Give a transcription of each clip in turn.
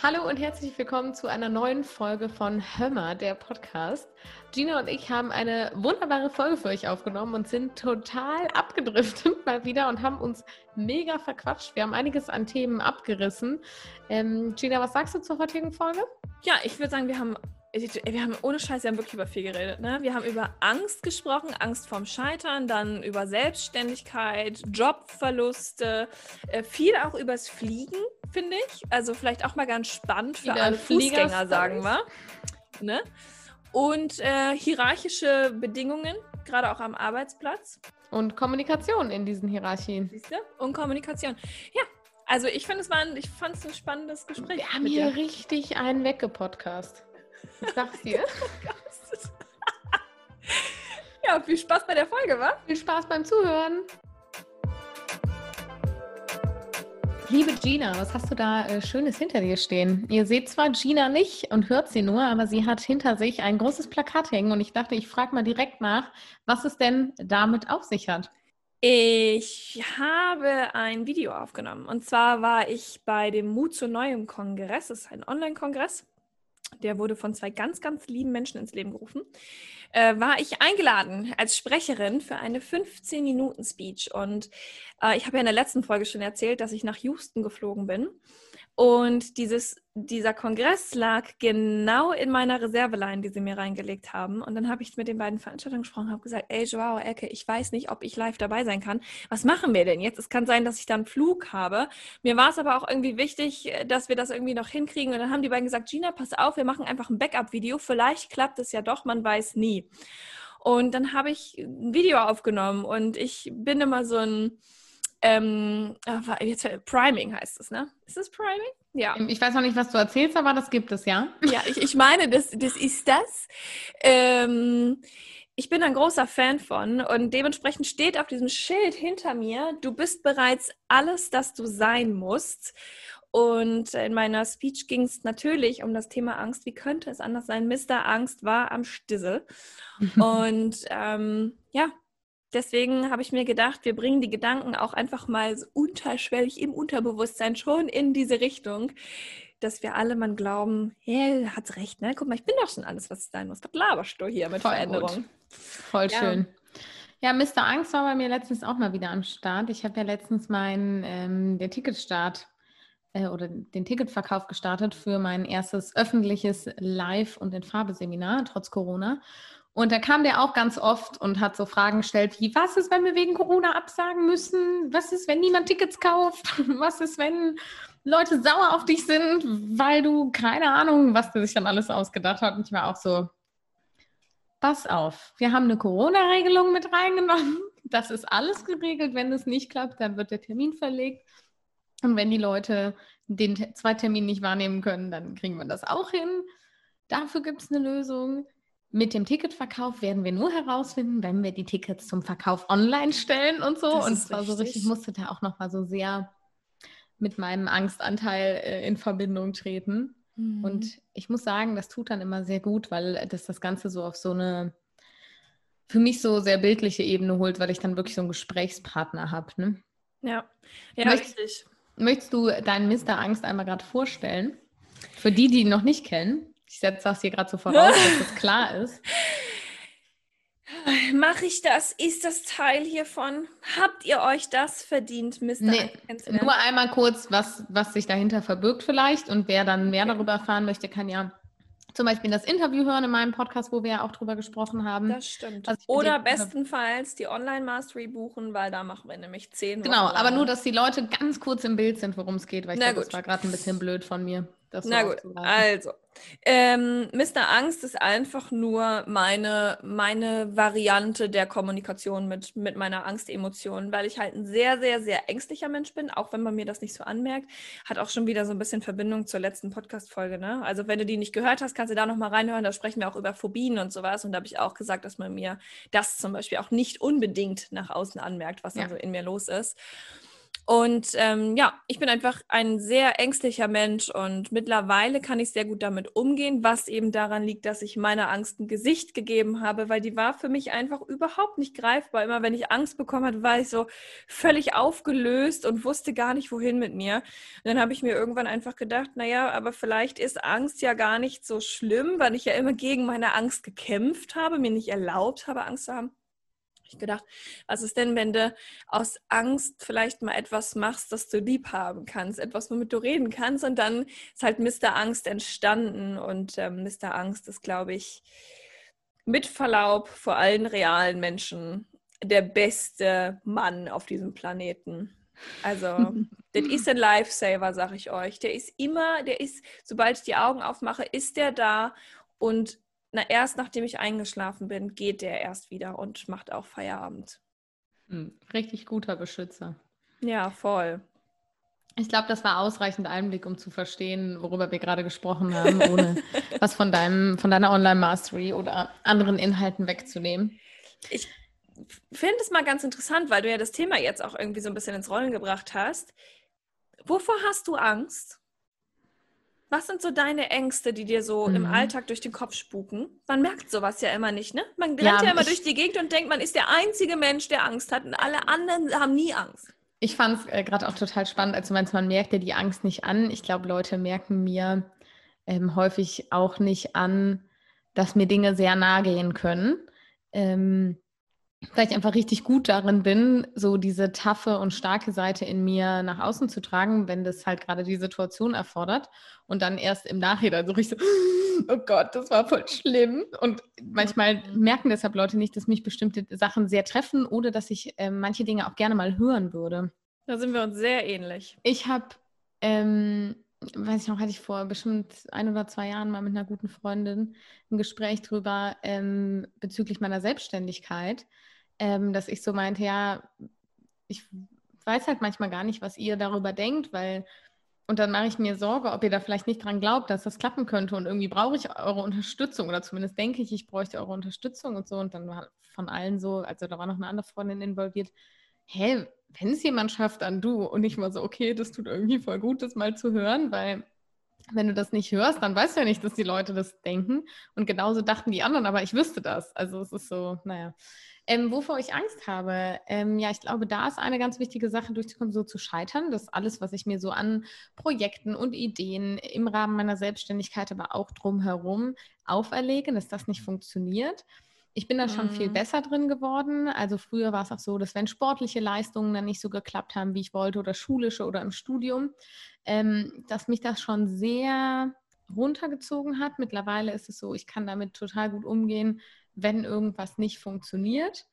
Hallo und herzlich willkommen zu einer neuen Folge von Hömmer, der Podcast. Gina und ich haben eine wunderbare Folge für euch aufgenommen und sind total abgedriftet mal wieder und haben uns mega verquatscht. Wir haben einiges an Themen abgerissen. Ähm, Gina, was sagst du zur heutigen Folge? Ja, ich würde sagen, wir haben wir haben ohne Scheiß, wir haben wirklich über viel geredet. Ne? Wir haben über Angst gesprochen, Angst vorm Scheitern, dann über Selbstständigkeit, Jobverluste, äh, viel auch übers Fliegen, finde ich. Also vielleicht auch mal ganz spannend für Wieder alle Fußgänger, sagen wir. Ne? Und äh, hierarchische Bedingungen, gerade auch am Arbeitsplatz. Und Kommunikation in diesen Hierarchien. Siehst du? Und Kommunikation. Ja, also ich finde es ein, ich fand es ein spannendes Gespräch. Wir haben hier dir. richtig einen weggepodcast. Ich sag's dir. ja, viel Spaß bei der Folge, wa? Viel Spaß beim Zuhören. Liebe Gina, was hast du da äh, Schönes hinter dir stehen? Ihr seht zwar Gina nicht und hört sie nur, aber sie hat hinter sich ein großes Plakat hängen und ich dachte, ich frage mal direkt nach, was es denn damit auf sich hat. Ich habe ein Video aufgenommen und zwar war ich bei dem Mut zu Neuem Kongress. Das ist ein Online-Kongress der wurde von zwei ganz, ganz lieben Menschen ins Leben gerufen, äh, war ich eingeladen als Sprecherin für eine 15-Minuten-Speech. Und äh, ich habe ja in der letzten Folge schon erzählt, dass ich nach Houston geflogen bin und dieses, dieser Kongress lag genau in meiner Reserveline, die sie mir reingelegt haben. Und dann habe ich mit den beiden Veranstaltern gesprochen, habe gesagt, ey Joao, Ecke, ich weiß nicht, ob ich live dabei sein kann. Was machen wir denn jetzt? Es kann sein, dass ich da einen Flug habe. Mir war es aber auch irgendwie wichtig, dass wir das irgendwie noch hinkriegen. Und dann haben die beiden gesagt, Gina, pass auf, wir machen einfach ein Backup-Video. Vielleicht klappt es ja doch, man weiß nie. Und dann habe ich ein Video aufgenommen und ich bin immer so ein ähm, äh, jetzt, Priming heißt es, ne? Ist es Priming? Ja. Ich weiß noch nicht, was du erzählst, aber das gibt es, ja? Ja, ich, ich meine, das, das ist das. Ähm, ich bin ein großer Fan von und dementsprechend steht auf diesem Schild hinter mir, du bist bereits alles, das du sein musst. Und in meiner Speech ging es natürlich um das Thema Angst. Wie könnte es anders sein? Mr. Angst war am Stissel. und ähm, ja, deswegen habe ich mir gedacht, wir bringen die Gedanken auch einfach mal unterschwellig im Unterbewusstsein schon in diese Richtung, dass wir alle mal glauben, hey, hat recht, ne? Guck mal, ich bin doch schon alles, was sein muss. Was laberst du hier mit Voll Veränderung? Gut. Voll ja. schön. Ja, Mr. Angst war bei mir letztens auch mal wieder am Start. Ich habe ja letztens meinen ähm, der Ticketstart äh, oder den Ticketverkauf gestartet für mein erstes öffentliches Live- und in Farbe-Seminar, trotz Corona. Und da kam der auch ganz oft und hat so Fragen gestellt wie, was ist, wenn wir wegen Corona absagen müssen? Was ist, wenn niemand Tickets kauft? Was ist, wenn Leute sauer auf dich sind, weil du keine Ahnung, was der sich dann alles ausgedacht hat. Und ich war auch so, pass auf, wir haben eine Corona-Regelung mit reingenommen. Das ist alles geregelt. Wenn es nicht klappt, dann wird der Termin verlegt. Und wenn die Leute den zwei Termin nicht wahrnehmen können, dann kriegen wir das auch hin. Dafür gibt es eine Lösung. Mit dem Ticketverkauf werden wir nur herausfinden, wenn wir die Tickets zum Verkauf online stellen und so. Das und zwar so richtig musste da auch noch mal so sehr mit meinem Angstanteil äh, in Verbindung treten. Mhm. Und ich muss sagen, das tut dann immer sehr gut, weil das das Ganze so auf so eine für mich so sehr bildliche Ebene holt, weil ich dann wirklich so einen Gesprächspartner habe. Ne? Ja, ja Möcht, richtig. Möchtest du deinen Mr. Angst einmal gerade vorstellen? Für die, die ihn noch nicht kennen. Ich setze das hier gerade so voraus, dass das klar ist. Mache ich das? Ist das Teil hiervon? Habt ihr euch das verdient, Mr. Nee, nur einmal kurz, was, was sich dahinter verbirgt vielleicht und wer dann mehr darüber erfahren möchte, kann ja zum Beispiel das Interview hören in meinem Podcast, wo wir ja auch drüber gesprochen haben. Das stimmt. Oder bestenfalls die Online-Mastery buchen, weil da machen wir nämlich zehn. Genau, Wochen aber nur, dass die Leute ganz kurz im Bild sind, worum es geht, weil ich glaube, das war gerade ein bisschen blöd von mir. Na gut, also. Ähm, Mr. Angst ist einfach nur meine, meine Variante der Kommunikation mit, mit meiner Angstemotion, weil ich halt ein sehr, sehr, sehr ängstlicher Mensch bin, auch wenn man mir das nicht so anmerkt. Hat auch schon wieder so ein bisschen Verbindung zur letzten Podcast-Folge. Ne? Also, wenn du die nicht gehört hast, kannst du da nochmal reinhören. Da sprechen wir auch über Phobien und sowas. Und da habe ich auch gesagt, dass man mir das zum Beispiel auch nicht unbedingt nach außen anmerkt, was ja. dann so in mir los ist. Und ähm, ja, ich bin einfach ein sehr ängstlicher Mensch und mittlerweile kann ich sehr gut damit umgehen, was eben daran liegt, dass ich meiner Angst ein Gesicht gegeben habe, weil die war für mich einfach überhaupt nicht greifbar. Immer wenn ich Angst bekommen hatte, war ich so völlig aufgelöst und wusste gar nicht, wohin mit mir. Und dann habe ich mir irgendwann einfach gedacht, naja, aber vielleicht ist Angst ja gar nicht so schlimm, weil ich ja immer gegen meine Angst gekämpft habe, mir nicht erlaubt habe, Angst zu haben ich gedacht, was ist denn, wenn du aus Angst vielleicht mal etwas machst, das du lieb haben kannst, etwas, womit du reden kannst und dann ist halt Mr. Angst entstanden und ähm, Mr. Angst ist, glaube ich, mit Verlaub vor allen realen Menschen der beste Mann auf diesem Planeten. Also, das ist ein Lifesaver, sag ich euch. Der ist immer, der ist, sobald ich die Augen aufmache, ist der da und na, erst nachdem ich eingeschlafen bin, geht der erst wieder und macht auch Feierabend. Hm, richtig guter Beschützer. Ja, voll. Ich glaube, das war ausreichend Einblick, um zu verstehen, worüber wir gerade gesprochen haben, ohne was von deinem, von deiner Online-Mastery oder anderen Inhalten wegzunehmen. Ich finde es mal ganz interessant, weil du ja das Thema jetzt auch irgendwie so ein bisschen ins Rollen gebracht hast. Wovor hast du Angst? Was sind so deine Ängste, die dir so mhm. im Alltag durch den Kopf spuken? Man merkt sowas ja immer nicht, ne? Man rennt ja, ja immer durch die Gegend und denkt, man ist der einzige Mensch, der Angst hat und alle anderen haben nie Angst. Ich fand es äh, gerade auch total spannend, als du meinst, man merkt ja die Angst nicht an. Ich glaube, Leute merken mir ähm, häufig auch nicht an, dass mir Dinge sehr nahe gehen können. Ähm, weil ich einfach richtig gut darin bin, so diese taffe und starke Seite in mir nach außen zu tragen, wenn das halt gerade die Situation erfordert. Und dann erst im Nachhinein so richtig so, oh Gott, das war voll schlimm. Und manchmal mhm. merken deshalb Leute nicht, dass mich bestimmte Sachen sehr treffen oder dass ich äh, manche Dinge auch gerne mal hören würde. Da sind wir uns sehr ähnlich. Ich habe, ähm, weiß ich noch, hatte ich vor bestimmt ein oder zwei Jahren mal mit einer guten Freundin ein Gespräch drüber ähm, bezüglich meiner Selbstständigkeit ähm, dass ich so meinte, ja, ich weiß halt manchmal gar nicht, was ihr darüber denkt, weil und dann mache ich mir Sorge, ob ihr da vielleicht nicht dran glaubt, dass das klappen könnte. Und irgendwie brauche ich eure Unterstützung oder zumindest denke ich, ich bräuchte eure Unterstützung und so. Und dann war von allen so, also da war noch eine andere Freundin involviert, hä, wenn es jemand schafft, dann du. Und ich war so, okay, das tut irgendwie voll gut, das mal zu hören, weil wenn du das nicht hörst, dann weißt du ja nicht, dass die Leute das denken. Und genauso dachten die anderen, aber ich wüsste das. Also es ist so, naja. Ähm, wovor ich Angst habe, ähm, ja, ich glaube, da ist eine ganz wichtige Sache durchzukommen, so zu scheitern. Das alles, was ich mir so an Projekten und Ideen im Rahmen meiner Selbstständigkeit, aber auch drumherum auferlege, dass das nicht funktioniert. Ich bin da schon mhm. viel besser drin geworden. Also früher war es auch so, dass wenn sportliche Leistungen dann nicht so geklappt haben, wie ich wollte, oder schulische oder im Studium, ähm, dass mich das schon sehr runtergezogen hat. Mittlerweile ist es so, ich kann damit total gut umgehen, wenn irgendwas nicht funktioniert.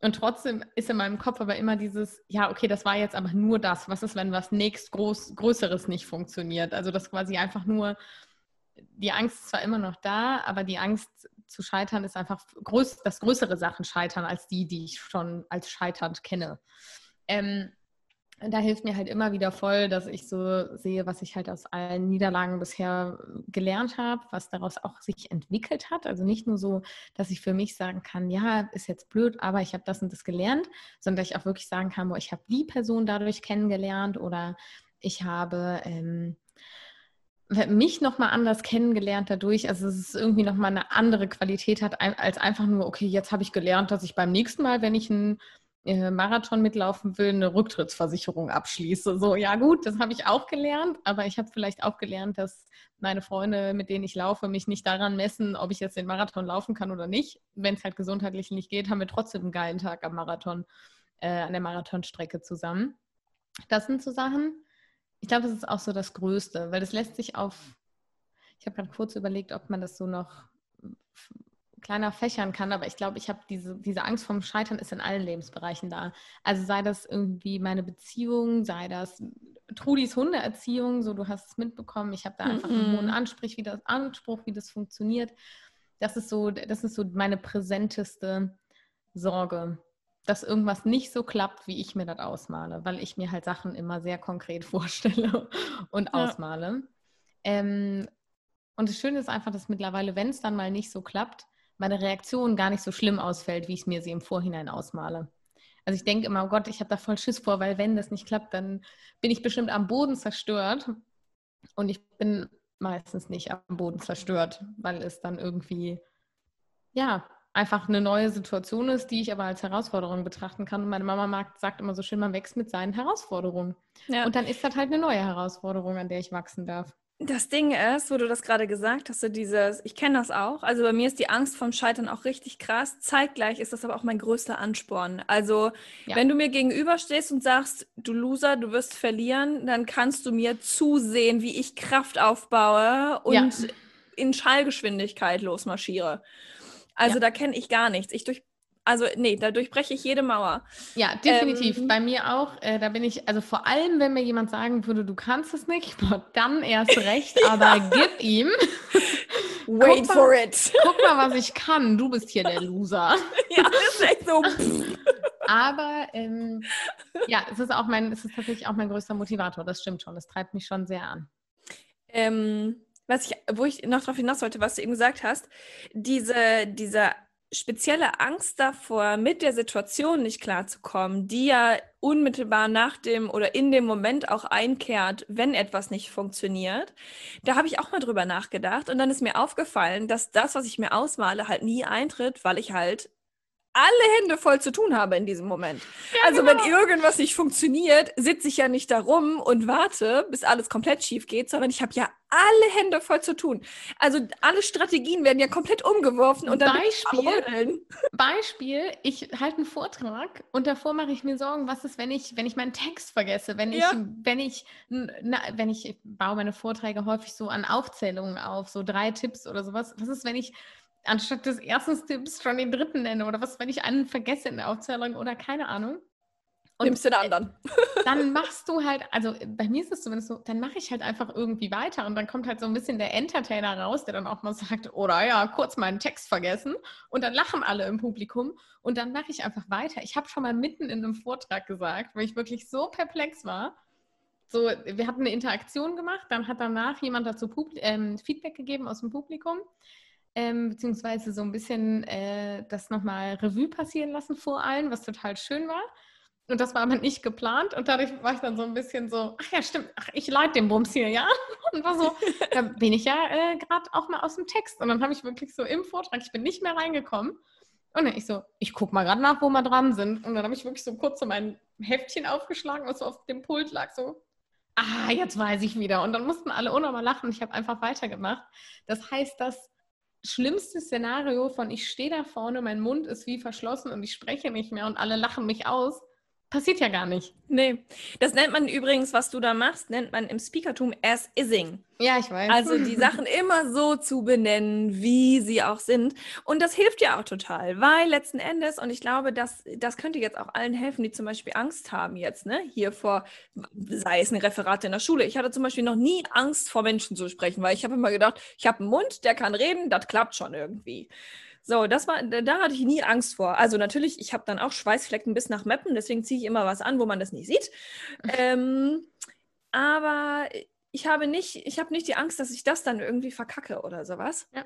Und trotzdem ist in meinem Kopf aber immer dieses, ja, okay, das war jetzt aber nur das. Was ist, wenn was nächst groß, Größeres nicht funktioniert? Also das quasi einfach nur, die Angst ist zwar immer noch da, aber die Angst zu scheitern ist einfach größ, dass größere Sachen scheitern als die, die ich schon als scheiternd kenne. Ähm, da hilft mir halt immer wieder voll, dass ich so sehe, was ich halt aus allen Niederlagen bisher gelernt habe, was daraus auch sich entwickelt hat. Also nicht nur so, dass ich für mich sagen kann, ja, ist jetzt blöd, aber ich habe das und das gelernt, sondern dass ich auch wirklich sagen kann, boah, ich habe die Person dadurch kennengelernt oder ich habe ähm, mich nochmal anders kennengelernt dadurch. Also es ist irgendwie nochmal eine andere Qualität hat, als einfach nur, okay, jetzt habe ich gelernt, dass ich beim nächsten Mal, wenn ich ein äh, Marathon mitlaufen will, eine Rücktrittsversicherung abschließe. So, ja gut, das habe ich auch gelernt, aber ich habe vielleicht auch gelernt, dass meine Freunde, mit denen ich laufe, mich nicht daran messen, ob ich jetzt den Marathon laufen kann oder nicht. Wenn es halt gesundheitlich nicht geht, haben wir trotzdem einen geilen Tag am Marathon, äh, an der Marathonstrecke zusammen. Das sind so Sachen. Ich glaube, das ist auch so das Größte, weil das lässt sich auf, ich habe gerade kurz überlegt, ob man das so noch kleiner fächern kann, aber ich glaube, ich habe diese, diese Angst vom Scheitern ist in allen Lebensbereichen da. Also sei das irgendwie meine Beziehung, sei das Trudis Hundeerziehung, so du hast es mitbekommen, ich habe da einfach mhm. einen hohen Anspruch wie, das, Anspruch, wie das funktioniert. Das ist so, das ist so meine präsenteste Sorge, dass irgendwas nicht so klappt, wie ich mir das ausmale, weil ich mir halt Sachen immer sehr konkret vorstelle und ja. ausmale. Ähm, und das Schöne ist einfach, dass mittlerweile, wenn es dann mal nicht so klappt, meine Reaktion gar nicht so schlimm ausfällt, wie ich mir sie im Vorhinein ausmale. Also ich denke immer, oh Gott, ich habe da voll Schiss vor, weil wenn das nicht klappt, dann bin ich bestimmt am Boden zerstört. Und ich bin meistens nicht am Boden zerstört, weil es dann irgendwie, ja, einfach eine neue Situation ist, die ich aber als Herausforderung betrachten kann. Und meine Mama sagt immer so schön, man wächst mit seinen Herausforderungen. Ja. Und dann ist das halt eine neue Herausforderung, an der ich wachsen darf. Das Ding ist, wo du das gerade gesagt hast, so dieses, ich kenne das auch. Also bei mir ist die Angst vom Scheitern auch richtig krass. Zeitgleich ist das aber auch mein größter Ansporn. Also ja. wenn du mir gegenüberstehst und sagst, du Loser, du wirst verlieren, dann kannst du mir zusehen, wie ich Kraft aufbaue und ja. in Schallgeschwindigkeit losmarschiere. Also ja. da kenne ich gar nichts. Ich durch, also nee, da durchbreche ich jede Mauer. Ja, definitiv. Ähm, Bei mir auch. Äh, da bin ich, also vor allem, wenn mir jemand sagen würde, du kannst es nicht, dann erst recht, aber gib ihm. Wait mal, for it. Guck mal, was ich kann. Du bist hier der Loser. ja, das ist echt so. aber ähm, ja, es ist auch mein, es ist tatsächlich auch mein größter Motivator. Das stimmt schon. Das treibt mich schon sehr an. Ähm, was ich, wo ich noch darauf hinaus wollte, was du eben gesagt hast, diese, diese spezielle Angst davor, mit der Situation nicht klarzukommen, die ja unmittelbar nach dem oder in dem Moment auch einkehrt, wenn etwas nicht funktioniert. Da habe ich auch mal drüber nachgedacht und dann ist mir aufgefallen, dass das, was ich mir ausmale, halt nie eintritt, weil ich halt alle Hände voll zu tun habe in diesem Moment. Ja, also genau. wenn irgendwas nicht funktioniert, sitze ich ja nicht da rum und warte, bis alles komplett schief geht, sondern ich habe ja alle Hände voll zu tun. Also alle Strategien werden ja komplett umgeworfen und dann Beispiel, Beispiel, ich halte einen Vortrag und davor mache ich mir Sorgen, was ist, wenn ich, wenn ich meinen Text vergesse, wenn ich, ja. wenn ich, na, wenn ich, ich baue meine Vorträge häufig so an Aufzählungen auf, so drei Tipps oder sowas. Was ist, wenn ich anstatt des ersten Tipps schon den dritten nenne oder was, wenn ich einen vergesse in der Aufzählung oder keine Ahnung. Und Nimmst du den anderen. Dann machst du halt, also bei mir ist es zumindest so, dann mache ich halt einfach irgendwie weiter und dann kommt halt so ein bisschen der Entertainer raus, der dann auch mal sagt, oder ja, kurz meinen Text vergessen und dann lachen alle im Publikum und dann mache ich einfach weiter. Ich habe schon mal mitten in einem Vortrag gesagt, weil ich wirklich so perplex war. So, wir hatten eine Interaktion gemacht, dann hat danach jemand dazu Publi ähm, Feedback gegeben aus dem Publikum ähm, beziehungsweise so ein bisschen äh, das nochmal Revue passieren lassen vor allen, was total schön war. Und das war aber nicht geplant und dadurch war ich dann so ein bisschen so, ach ja, stimmt, ach, ich leite den Bums hier, ja? Und war so, da bin ich ja äh, gerade auch mal aus dem Text. Und dann habe ich wirklich so im Vortrag, ich bin nicht mehr reingekommen. Und dann ich so, ich gucke mal gerade nach, wo wir dran sind. Und dann habe ich wirklich so kurz so mein Heftchen aufgeschlagen, was so auf dem Pult lag, so, ah, jetzt weiß ich wieder. Und dann mussten alle unnormal lachen. Ich habe einfach weitergemacht. Das heißt, dass schlimmste Szenario von ich stehe da vorne, mein Mund ist wie verschlossen und ich spreche nicht mehr und alle lachen mich aus, passiert ja gar nicht. Nee, das nennt man übrigens, was du da machst, nennt man im Speakertum as ising. Ja, ich weiß. Also die Sachen immer so zu benennen, wie sie auch sind. Und das hilft ja auch total, weil letzten Endes, und ich glaube, das, das könnte jetzt auch allen helfen, die zum Beispiel Angst haben jetzt, ne, hier vor, sei es ein Referat in der Schule. Ich hatte zum Beispiel noch nie Angst vor Menschen zu sprechen, weil ich habe immer gedacht, ich habe einen Mund, der kann reden, das klappt schon irgendwie. So, das war, da hatte ich nie Angst vor. Also natürlich, ich habe dann auch Schweißflecken bis nach Meppen, deswegen ziehe ich immer was an, wo man das nicht sieht. Ähm, aber ich habe nicht, ich habe nicht die Angst, dass ich das dann irgendwie verkacke oder sowas. Ja.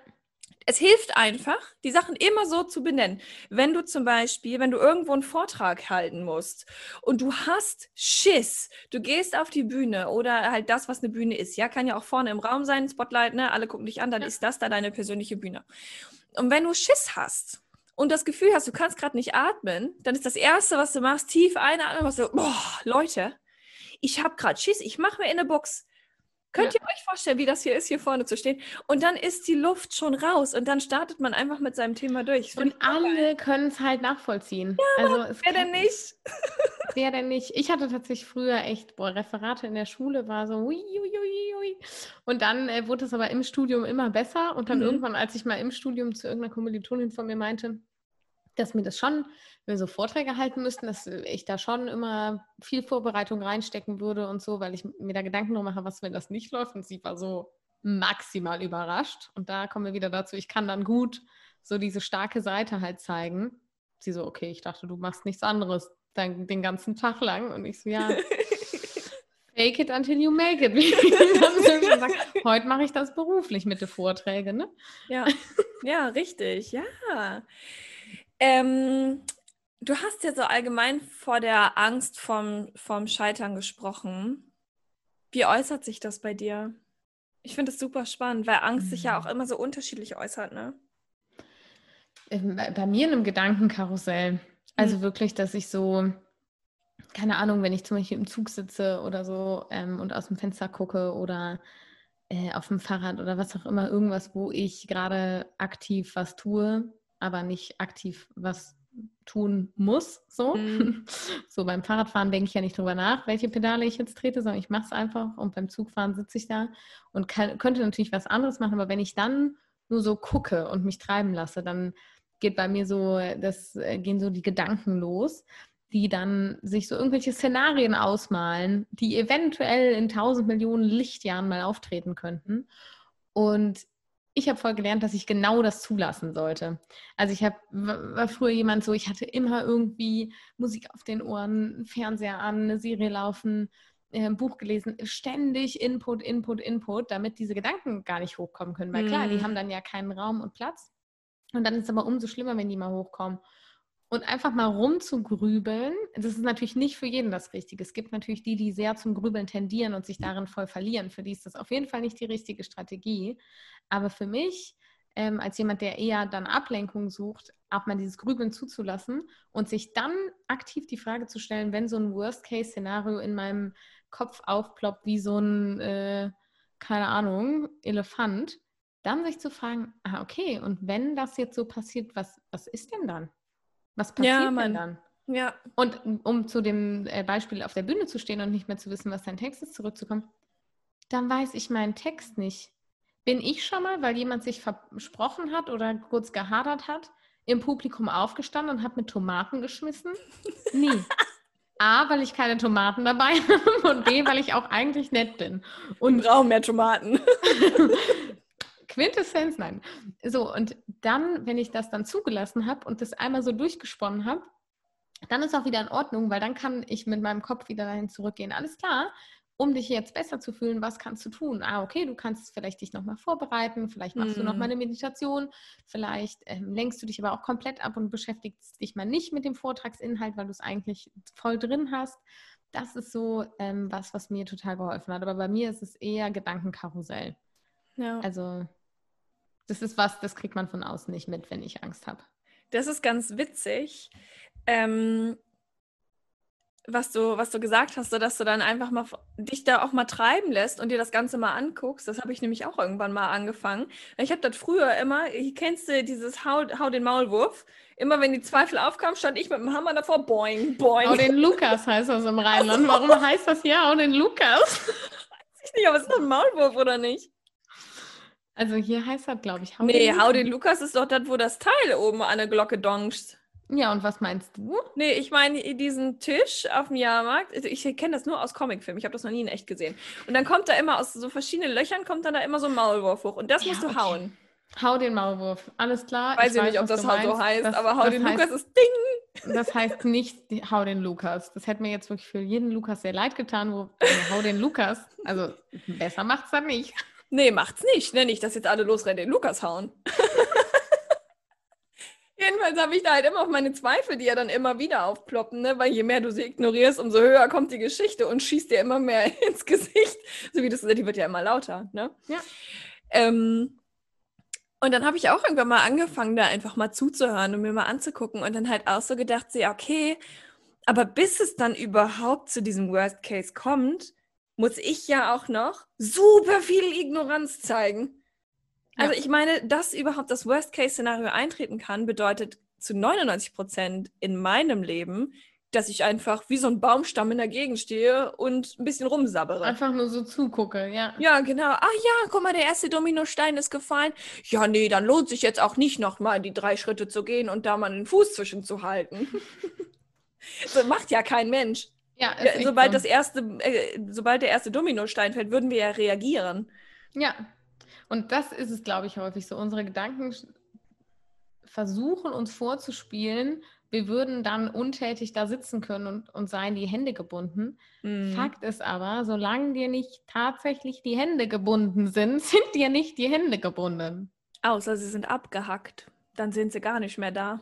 Es hilft einfach, die Sachen immer so zu benennen. Wenn du zum Beispiel, wenn du irgendwo einen Vortrag halten musst und du hast Schiss, du gehst auf die Bühne oder halt das, was eine Bühne ist, ja, kann ja auch vorne im Raum sein, Spotlight, ne, alle gucken dich an, dann ja. ist das da deine persönliche Bühne. Und wenn du Schiss hast und das Gefühl hast, du kannst gerade nicht atmen, dann ist das Erste, was du machst, tief einatmen, was du, boah, Leute, ich habe gerade Schiss, ich mache mir in eine Box. Könnt ja. ihr euch vorstellen, wie das hier ist, hier vorne zu stehen? Und dann ist die Luft schon raus und dann startet man einfach mit seinem Thema durch. Und alle können es halt nachvollziehen. Ja, also wer denn nicht? wer denn nicht? Ich hatte tatsächlich früher echt, boah, Referate in der Schule war so, ui, ui, ui, ui. Und dann äh, wurde es aber im Studium immer besser. Und dann mhm. irgendwann, als ich mal im Studium zu irgendeiner Kommilitonin von mir meinte, dass mir das schon, wenn wir so Vorträge halten müssten, dass ich da schon immer viel Vorbereitung reinstecken würde und so, weil ich mir da Gedanken drum mache, was, wenn das nicht läuft. Und sie war so maximal überrascht. Und da kommen wir wieder dazu, ich kann dann gut so diese starke Seite halt zeigen. Sie so, okay, ich dachte, du machst nichts anderes dann, den ganzen Tag lang. Und ich so, ja, fake it until you make it. Sagt, heute mache ich das beruflich mit den Vorträgen, ne? Ja, ja, richtig, ja. Ähm, Du hast ja so allgemein vor der Angst vom, vom Scheitern gesprochen. Wie äußert sich das bei dir? Ich finde es super spannend, weil Angst sich ja auch immer so unterschiedlich äußert, ne? Ähm, bei mir in einem Gedankenkarussell. Also mhm. wirklich, dass ich so, keine Ahnung, wenn ich zum Beispiel im Zug sitze oder so ähm, und aus dem Fenster gucke oder äh, auf dem Fahrrad oder was auch immer, irgendwas, wo ich gerade aktiv was tue, aber nicht aktiv was tun muss. So, mhm. so beim Fahrradfahren denke ich ja nicht drüber nach, welche Pedale ich jetzt trete, sondern ich mache es einfach und beim Zugfahren sitze ich da und kann, könnte natürlich was anderes machen, aber wenn ich dann nur so gucke und mich treiben lasse, dann geht bei mir so, das äh, gehen so die Gedanken los, die dann sich so irgendwelche Szenarien ausmalen, die eventuell in tausend Millionen Lichtjahren mal auftreten könnten. Und ich habe voll gelernt, dass ich genau das zulassen sollte. Also ich hab, war früher jemand so, ich hatte immer irgendwie Musik auf den Ohren, Fernseher an, eine Serie laufen, äh, ein Buch gelesen, ständig Input, Input, Input, damit diese Gedanken gar nicht hochkommen können. Weil klar, die mhm. haben dann ja keinen Raum und Platz. Und dann ist es aber umso schlimmer, wenn die mal hochkommen. Und einfach mal rumzugrübeln, das ist natürlich nicht für jeden das Richtige. Es gibt natürlich die, die sehr zum Grübeln tendieren und sich darin voll verlieren. Für die ist das auf jeden Fall nicht die richtige Strategie. Aber für mich, ähm, als jemand, der eher dann Ablenkung sucht, auch mal dieses Grübeln zuzulassen und sich dann aktiv die Frage zu stellen, wenn so ein Worst-Case-Szenario in meinem Kopf aufploppt, wie so ein, äh, keine Ahnung, Elefant, dann sich zu fragen, ah, okay, und wenn das jetzt so passiert, was, was ist denn dann? Was passiert ja, denn dann? Ja. Und um zu dem äh, Beispiel auf der Bühne zu stehen und nicht mehr zu wissen, was dein Text ist, zurückzukommen, dann weiß ich meinen Text nicht. Bin ich schon mal, weil jemand sich versprochen hat oder kurz gehadert hat, im Publikum aufgestanden und hat mit Tomaten geschmissen? Nie. A, weil ich keine Tomaten dabei habe und B, weil ich auch eigentlich nett bin. Und brauchen mehr Tomaten. Quintessenz, nein. So, und dann, wenn ich das dann zugelassen habe und das einmal so durchgesponnen habe, dann ist auch wieder in Ordnung, weil dann kann ich mit meinem Kopf wieder dahin zurückgehen. Alles klar, um dich jetzt besser zu fühlen, was kannst du tun? Ah, okay, du kannst vielleicht dich nochmal vorbereiten, vielleicht machst mm. du nochmal mhm. eine Meditation, vielleicht ähm, lenkst du dich aber auch komplett ab und beschäftigst dich mal nicht mit dem Vortragsinhalt, weil du es eigentlich voll drin hast. Das ist so ähm, was, was mir total geholfen hat. Aber bei mir ist es eher Gedankenkarussell. Ja. Also das ist was, das kriegt man von außen nicht mit, wenn ich Angst habe. Das ist ganz witzig. Ähm, was du, was du gesagt hast, so dass du dann einfach mal dich da auch mal treiben lässt und dir das Ganze mal anguckst. Das habe ich nämlich auch irgendwann mal angefangen. Ich habe das früher immer, kennst du dieses Hau, Hau den Maulwurf? Immer wenn die Zweifel aufkamen, stand ich mit dem Hammer davor, boing, boing. Hau den Lukas heißt das im Rheinland. Warum heißt das hier Hau den Lukas? Weiß ich nicht, aber es ist doch ein Maulwurf, oder nicht? Also hier heißt das, glaube ich, Hau nee, den Hau den Lukas ist doch das, wo das Teil oben an der Glocke dongst. Ja, und was meinst du? Nee, ich meine diesen Tisch auf dem Jahrmarkt. Also ich kenne das nur aus Comicfilmen. Ich habe das noch nie in echt gesehen. Und dann kommt da immer aus so verschiedenen Löchern kommt dann da immer so ein Maulwurf hoch. Und das ja, musst du okay. hauen. Hau den Maulwurf. Alles klar. Weiß ich, weiß, nicht, ob das so heißt, das, aber hau den heißt, Lukas ist Ding. Das heißt nicht hau den Lukas. Das hätte mir jetzt wirklich für jeden Lukas sehr leid getan, wo hau den Lukas. Also besser macht's dann nicht. Nee, macht's nicht. Ne? Nicht, dass jetzt alle losrennen, den Lukas hauen. Jedenfalls habe ich da halt immer auf meine Zweifel, die ja dann immer wieder aufploppen, ne? weil je mehr du sie ignorierst, umso höher kommt die Geschichte und schießt dir immer mehr ins Gesicht. So wie das, die wird ja immer lauter. Ne? Ja. Ähm, und dann habe ich auch irgendwann mal angefangen, da einfach mal zuzuhören und mir mal anzugucken und dann halt auch so gedacht, so, okay, aber bis es dann überhaupt zu diesem Worst Case kommt, muss ich ja auch noch super viel Ignoranz zeigen. Also ja. ich meine, dass überhaupt das Worst-Case-Szenario eintreten kann, bedeutet zu 99 Prozent in meinem Leben, dass ich einfach wie so ein Baumstamm in der Gegend stehe und ein bisschen rumsabbere. Einfach nur so zugucke, ja. Ja, genau. Ah ja, guck mal, der erste Dominostein ist gefallen. Ja, nee, dann lohnt sich jetzt auch nicht nochmal die drei Schritte zu gehen und da mal den Fuß zwischen zu halten. so macht ja kein Mensch. Ja, sobald so. das erste, äh, sobald der erste Dominostein fällt, würden wir ja reagieren. Ja, und das ist es, glaube ich, häufig so. Unsere Gedanken versuchen uns vorzuspielen, wir würden dann untätig da sitzen können und, und seien die Hände gebunden. Mhm. Fakt ist aber, solange dir nicht tatsächlich die Hände gebunden sind, sind dir nicht die Hände gebunden. Außer sie sind abgehackt. Dann sind sie gar nicht mehr da.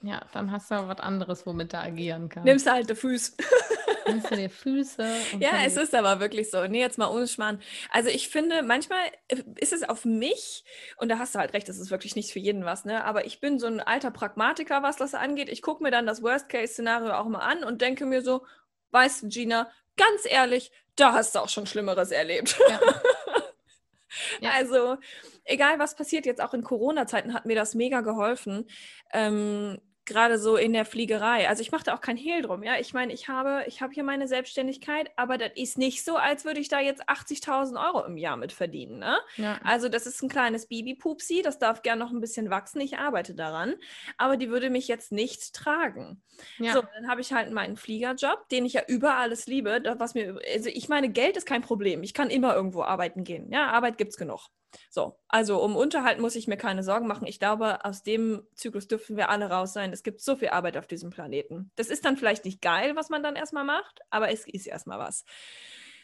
Ja, dann hast du aber was anderes, womit du agieren kannst. Nimmst du die Füße. Nimmst du dir Füße. ja, es ist aber wirklich so. Nee, jetzt mal ohne Schmarrn. Also ich finde, manchmal äh, ist es auf mich, und da hast du halt recht, das ist wirklich nicht für jeden was, ne? Aber ich bin so ein alter Pragmatiker, was das angeht. Ich gucke mir dann das Worst-Case-Szenario auch mal an und denke mir so, weißt du, Gina, ganz ehrlich, da hast du auch schon Schlimmeres erlebt. Ja. ja. Also, egal was passiert, jetzt auch in Corona-Zeiten hat mir das mega geholfen. Ähm, gerade so in der Fliegerei. Also ich mache da auch kein Hehl drum. Ja, ich meine, ich habe, ich habe hier meine Selbstständigkeit, aber das ist nicht so, als würde ich da jetzt 80.000 Euro im Jahr mit verdienen. Ne? Ja. Also das ist ein kleines Bibi-Pupsi, das darf gern noch ein bisschen wachsen. Ich arbeite daran, aber die würde mich jetzt nicht tragen. Ja. So, dann habe ich halt meinen Fliegerjob, den ich ja über alles liebe. Was mir, also ich meine, Geld ist kein Problem. Ich kann immer irgendwo arbeiten gehen. Ja, Arbeit gibt es genug. So, also um Unterhalt muss ich mir keine Sorgen machen. Ich glaube, aus dem Zyklus dürfen wir alle raus sein. Es gibt so viel Arbeit auf diesem Planeten. Das ist dann vielleicht nicht geil, was man dann erstmal macht, aber es ist erstmal was.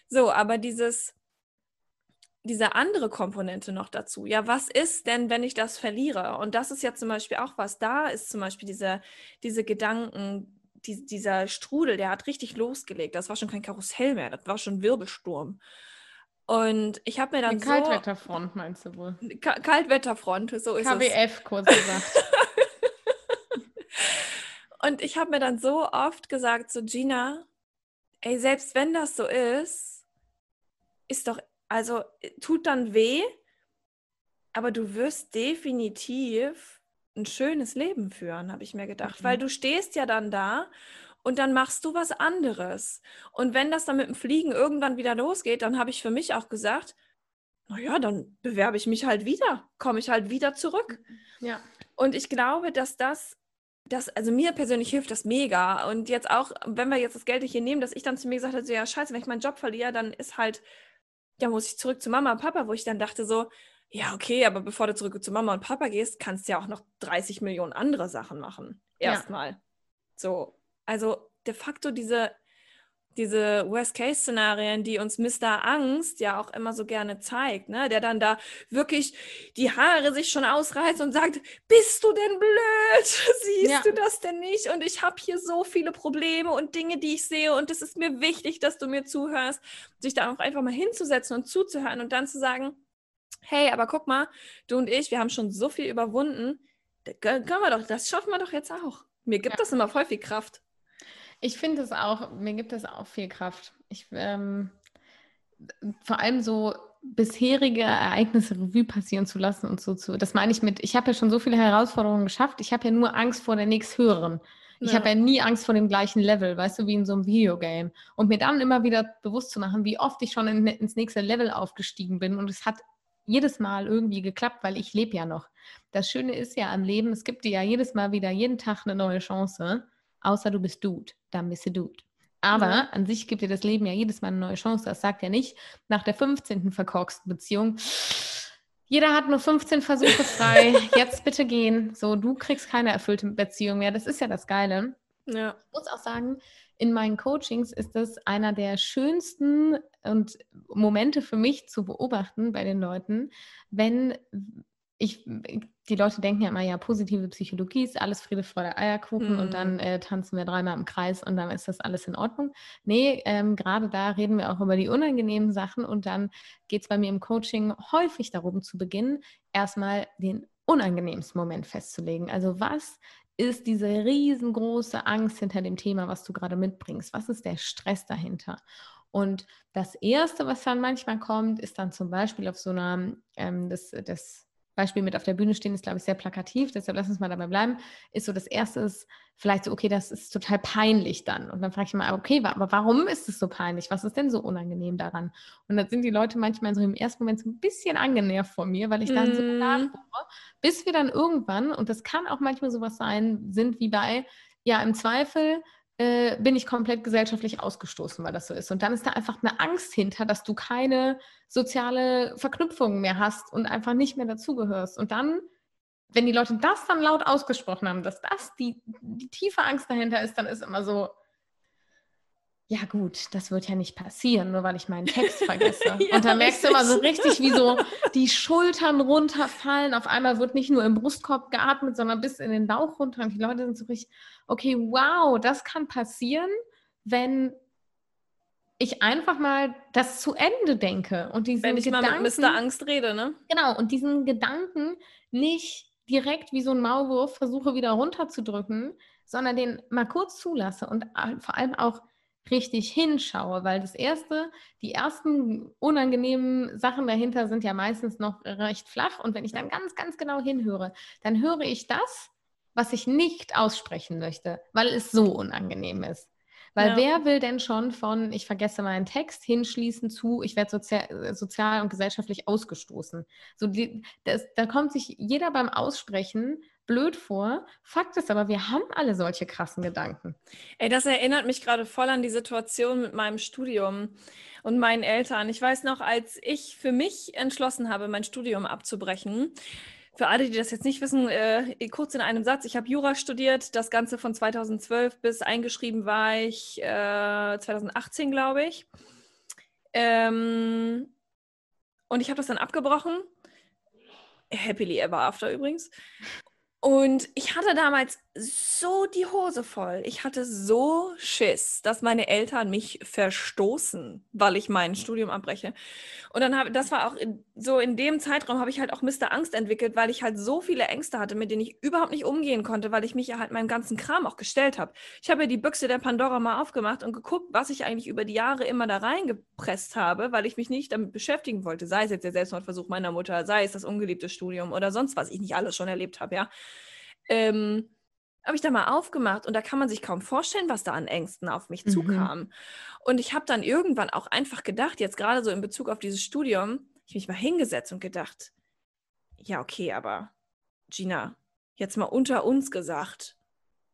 So, aber dieses, diese andere Komponente noch dazu. Ja, was ist denn, wenn ich das verliere? Und das ist ja zum Beispiel auch was. Da ist zum Beispiel diese, diese Gedanken, die, dieser Strudel, der hat richtig losgelegt. Das war schon kein Karussell mehr, das war schon Wirbelsturm. Und ich habe mir dann Die Kaltwetterfront meinst du wohl? Ka Kaltwetterfront, so ist KWF, es. KWF, kurz gesagt. und ich habe mir dann so oft gesagt, so Gina, ey, selbst wenn das so ist, ist doch, also tut dann weh, aber du wirst definitiv ein schönes Leben führen, habe ich mir gedacht, mhm. weil du stehst ja dann da und dann machst du was anderes. Und wenn das dann mit dem Fliegen irgendwann wieder losgeht, dann habe ich für mich auch gesagt, naja, dann bewerbe ich mich halt wieder, komme ich halt wieder zurück. Ja. Und ich glaube, dass das, das, also mir persönlich hilft das mega. Und jetzt auch, wenn wir jetzt das Geld hier nehmen, dass ich dann zu mir gesagt habe, so, ja, scheiße, wenn ich meinen Job verliere, dann ist halt, ja, muss ich zurück zu Mama und Papa, wo ich dann dachte so, ja, okay, aber bevor du zurück zu Mama und Papa gehst, kannst du ja auch noch 30 Millionen andere Sachen machen. Erstmal. Ja. So, also de facto diese, diese Worst-Case-Szenarien, die uns Mr. Angst ja auch immer so gerne zeigt, ne? der dann da wirklich die Haare sich schon ausreißt und sagt, bist du denn blöd? Siehst ja. du das denn nicht? Und ich habe hier so viele Probleme und Dinge, die ich sehe und es ist mir wichtig, dass du mir zuhörst, sich da auch einfach mal hinzusetzen und zuzuhören und dann zu sagen, hey, aber guck mal, du und ich, wir haben schon so viel überwunden, können wir doch, das schaffen wir doch jetzt auch. Mir gibt ja. das immer voll viel Kraft. Ich finde es auch, mir gibt es auch viel Kraft. Ich, ähm, vor allem so bisherige Ereignisse Revue passieren zu lassen und so zu. Das meine ich mit, ich habe ja schon so viele Herausforderungen geschafft, ich habe ja nur Angst vor der nächsthöheren. Ich ja. habe ja nie Angst vor dem gleichen Level, weißt du, wie in so einem Videogame. Und mir dann immer wieder bewusst zu machen, wie oft ich schon in, ins nächste Level aufgestiegen bin. Und es hat jedes Mal irgendwie geklappt, weil ich lebe ja noch. Das Schöne ist ja am Leben, es gibt dir ja jedes Mal wieder, jeden Tag eine neue Chance außer du bist Dude, dann bist du Dude. Aber ja. an sich gibt dir das Leben ja jedes Mal eine neue Chance. Das sagt ja nicht nach der 15. verkorksten Beziehung. Jeder hat nur 15 Versuche frei. Jetzt bitte gehen. So, du kriegst keine erfüllte Beziehung mehr. Das ist ja das Geile. Ja. Ich muss auch sagen, in meinen Coachings ist das einer der schönsten und Momente für mich zu beobachten bei den Leuten, wenn ich, die Leute denken ja immer, ja, positive Psychologie ist alles Friede, Freude, Eierkuchen mhm. und dann mhm. äh, tanzen wir dreimal im Kreis und dann ist das alles in Ordnung. Nee, ähm, gerade da reden wir auch über die unangenehmen Sachen und dann geht es bei mir im Coaching häufig darum zu beginnen, erstmal den unangenehmsten Moment festzulegen. Also was ist diese riesengroße Angst hinter dem Thema, was du gerade mitbringst? Was ist der Stress dahinter? Und das Erste, was dann manchmal kommt, ist dann zum Beispiel auf so einer, ähm, das, das Beispiel mit auf der Bühne stehen ist, glaube ich, sehr plakativ, deshalb lass uns mal dabei bleiben, ist so das erste ist vielleicht so, okay, das ist total peinlich dann. Und dann frage ich mal, okay, aber warum ist es so peinlich? Was ist denn so unangenehm daran? Und dann sind die Leute manchmal so im ersten Moment so ein bisschen angenervt von mir, weil ich dann mm. so nachbohre, bis wir dann irgendwann, und das kann auch manchmal sowas sein, sind wie bei, ja, im Zweifel äh, bin ich komplett gesellschaftlich ausgestoßen, weil das so ist. Und dann ist da einfach eine Angst hinter, dass du keine soziale Verknüpfung mehr hast und einfach nicht mehr dazugehörst. Und dann, wenn die Leute das dann laut ausgesprochen haben, dass das die, die tiefe Angst dahinter ist, dann ist immer so, ja gut, das wird ja nicht passieren, nur weil ich meinen Text vergesse. ja, und dann merkst du immer so richtig, wie so die Schultern runterfallen. Auf einmal wird nicht nur im Brustkorb geatmet, sondern bis in den Bauch runter. Und die Leute sind so richtig, okay, wow, das kann passieren, wenn ich einfach mal das zu Ende denke und diesen Wenn ich Gedanken, mal mit Mr. Angst rede, ne? Genau, und diesen Gedanken nicht direkt wie so ein Maulwurf versuche wieder runterzudrücken, sondern den mal kurz zulasse und vor allem auch richtig hinschaue, weil das erste, die ersten unangenehmen Sachen dahinter sind ja meistens noch recht flach und wenn ich dann ganz, ganz genau hinhöre, dann höre ich das, was ich nicht aussprechen möchte, weil es so unangenehm ist. Weil ja. wer will denn schon von, ich vergesse meinen Text, hinschließen zu, ich werde sozial, sozial und gesellschaftlich ausgestoßen. So die, das, da kommt sich jeder beim Aussprechen blöd vor. Fakt ist aber, wir haben alle solche krassen Gedanken. Ey, das erinnert mich gerade voll an die Situation mit meinem Studium und meinen Eltern. Ich weiß noch, als ich für mich entschlossen habe, mein Studium abzubrechen, für alle, die das jetzt nicht wissen, äh, kurz in einem Satz. Ich habe Jura studiert, das Ganze von 2012 bis eingeschrieben war ich äh, 2018, glaube ich. Ähm, und ich habe das dann abgebrochen. Happily ever after übrigens. Und ich hatte damals so die Hose voll. Ich hatte so Schiss, dass meine Eltern mich verstoßen, weil ich mein Studium abbreche. Und dann habe, das war auch in, so in dem Zeitraum habe ich halt auch Mr. Angst entwickelt, weil ich halt so viele Ängste hatte, mit denen ich überhaupt nicht umgehen konnte, weil ich mich ja halt meinem ganzen Kram auch gestellt habe. Ich habe ja die Büchse der Pandora mal aufgemacht und geguckt, was ich eigentlich über die Jahre immer da reingepresst habe, weil ich mich nicht damit beschäftigen wollte. Sei es jetzt der Selbstmordversuch meiner Mutter, sei es das ungeliebte Studium oder sonst was ich nicht alles schon erlebt habe, ja ähm, habe ich da mal aufgemacht und da kann man sich kaum vorstellen, was da an Ängsten auf mich mhm. zukam. Und ich habe dann irgendwann auch einfach gedacht, jetzt gerade so in Bezug auf dieses Studium, ich mich mal hingesetzt und gedacht, ja, okay, aber Gina, jetzt mal unter uns gesagt,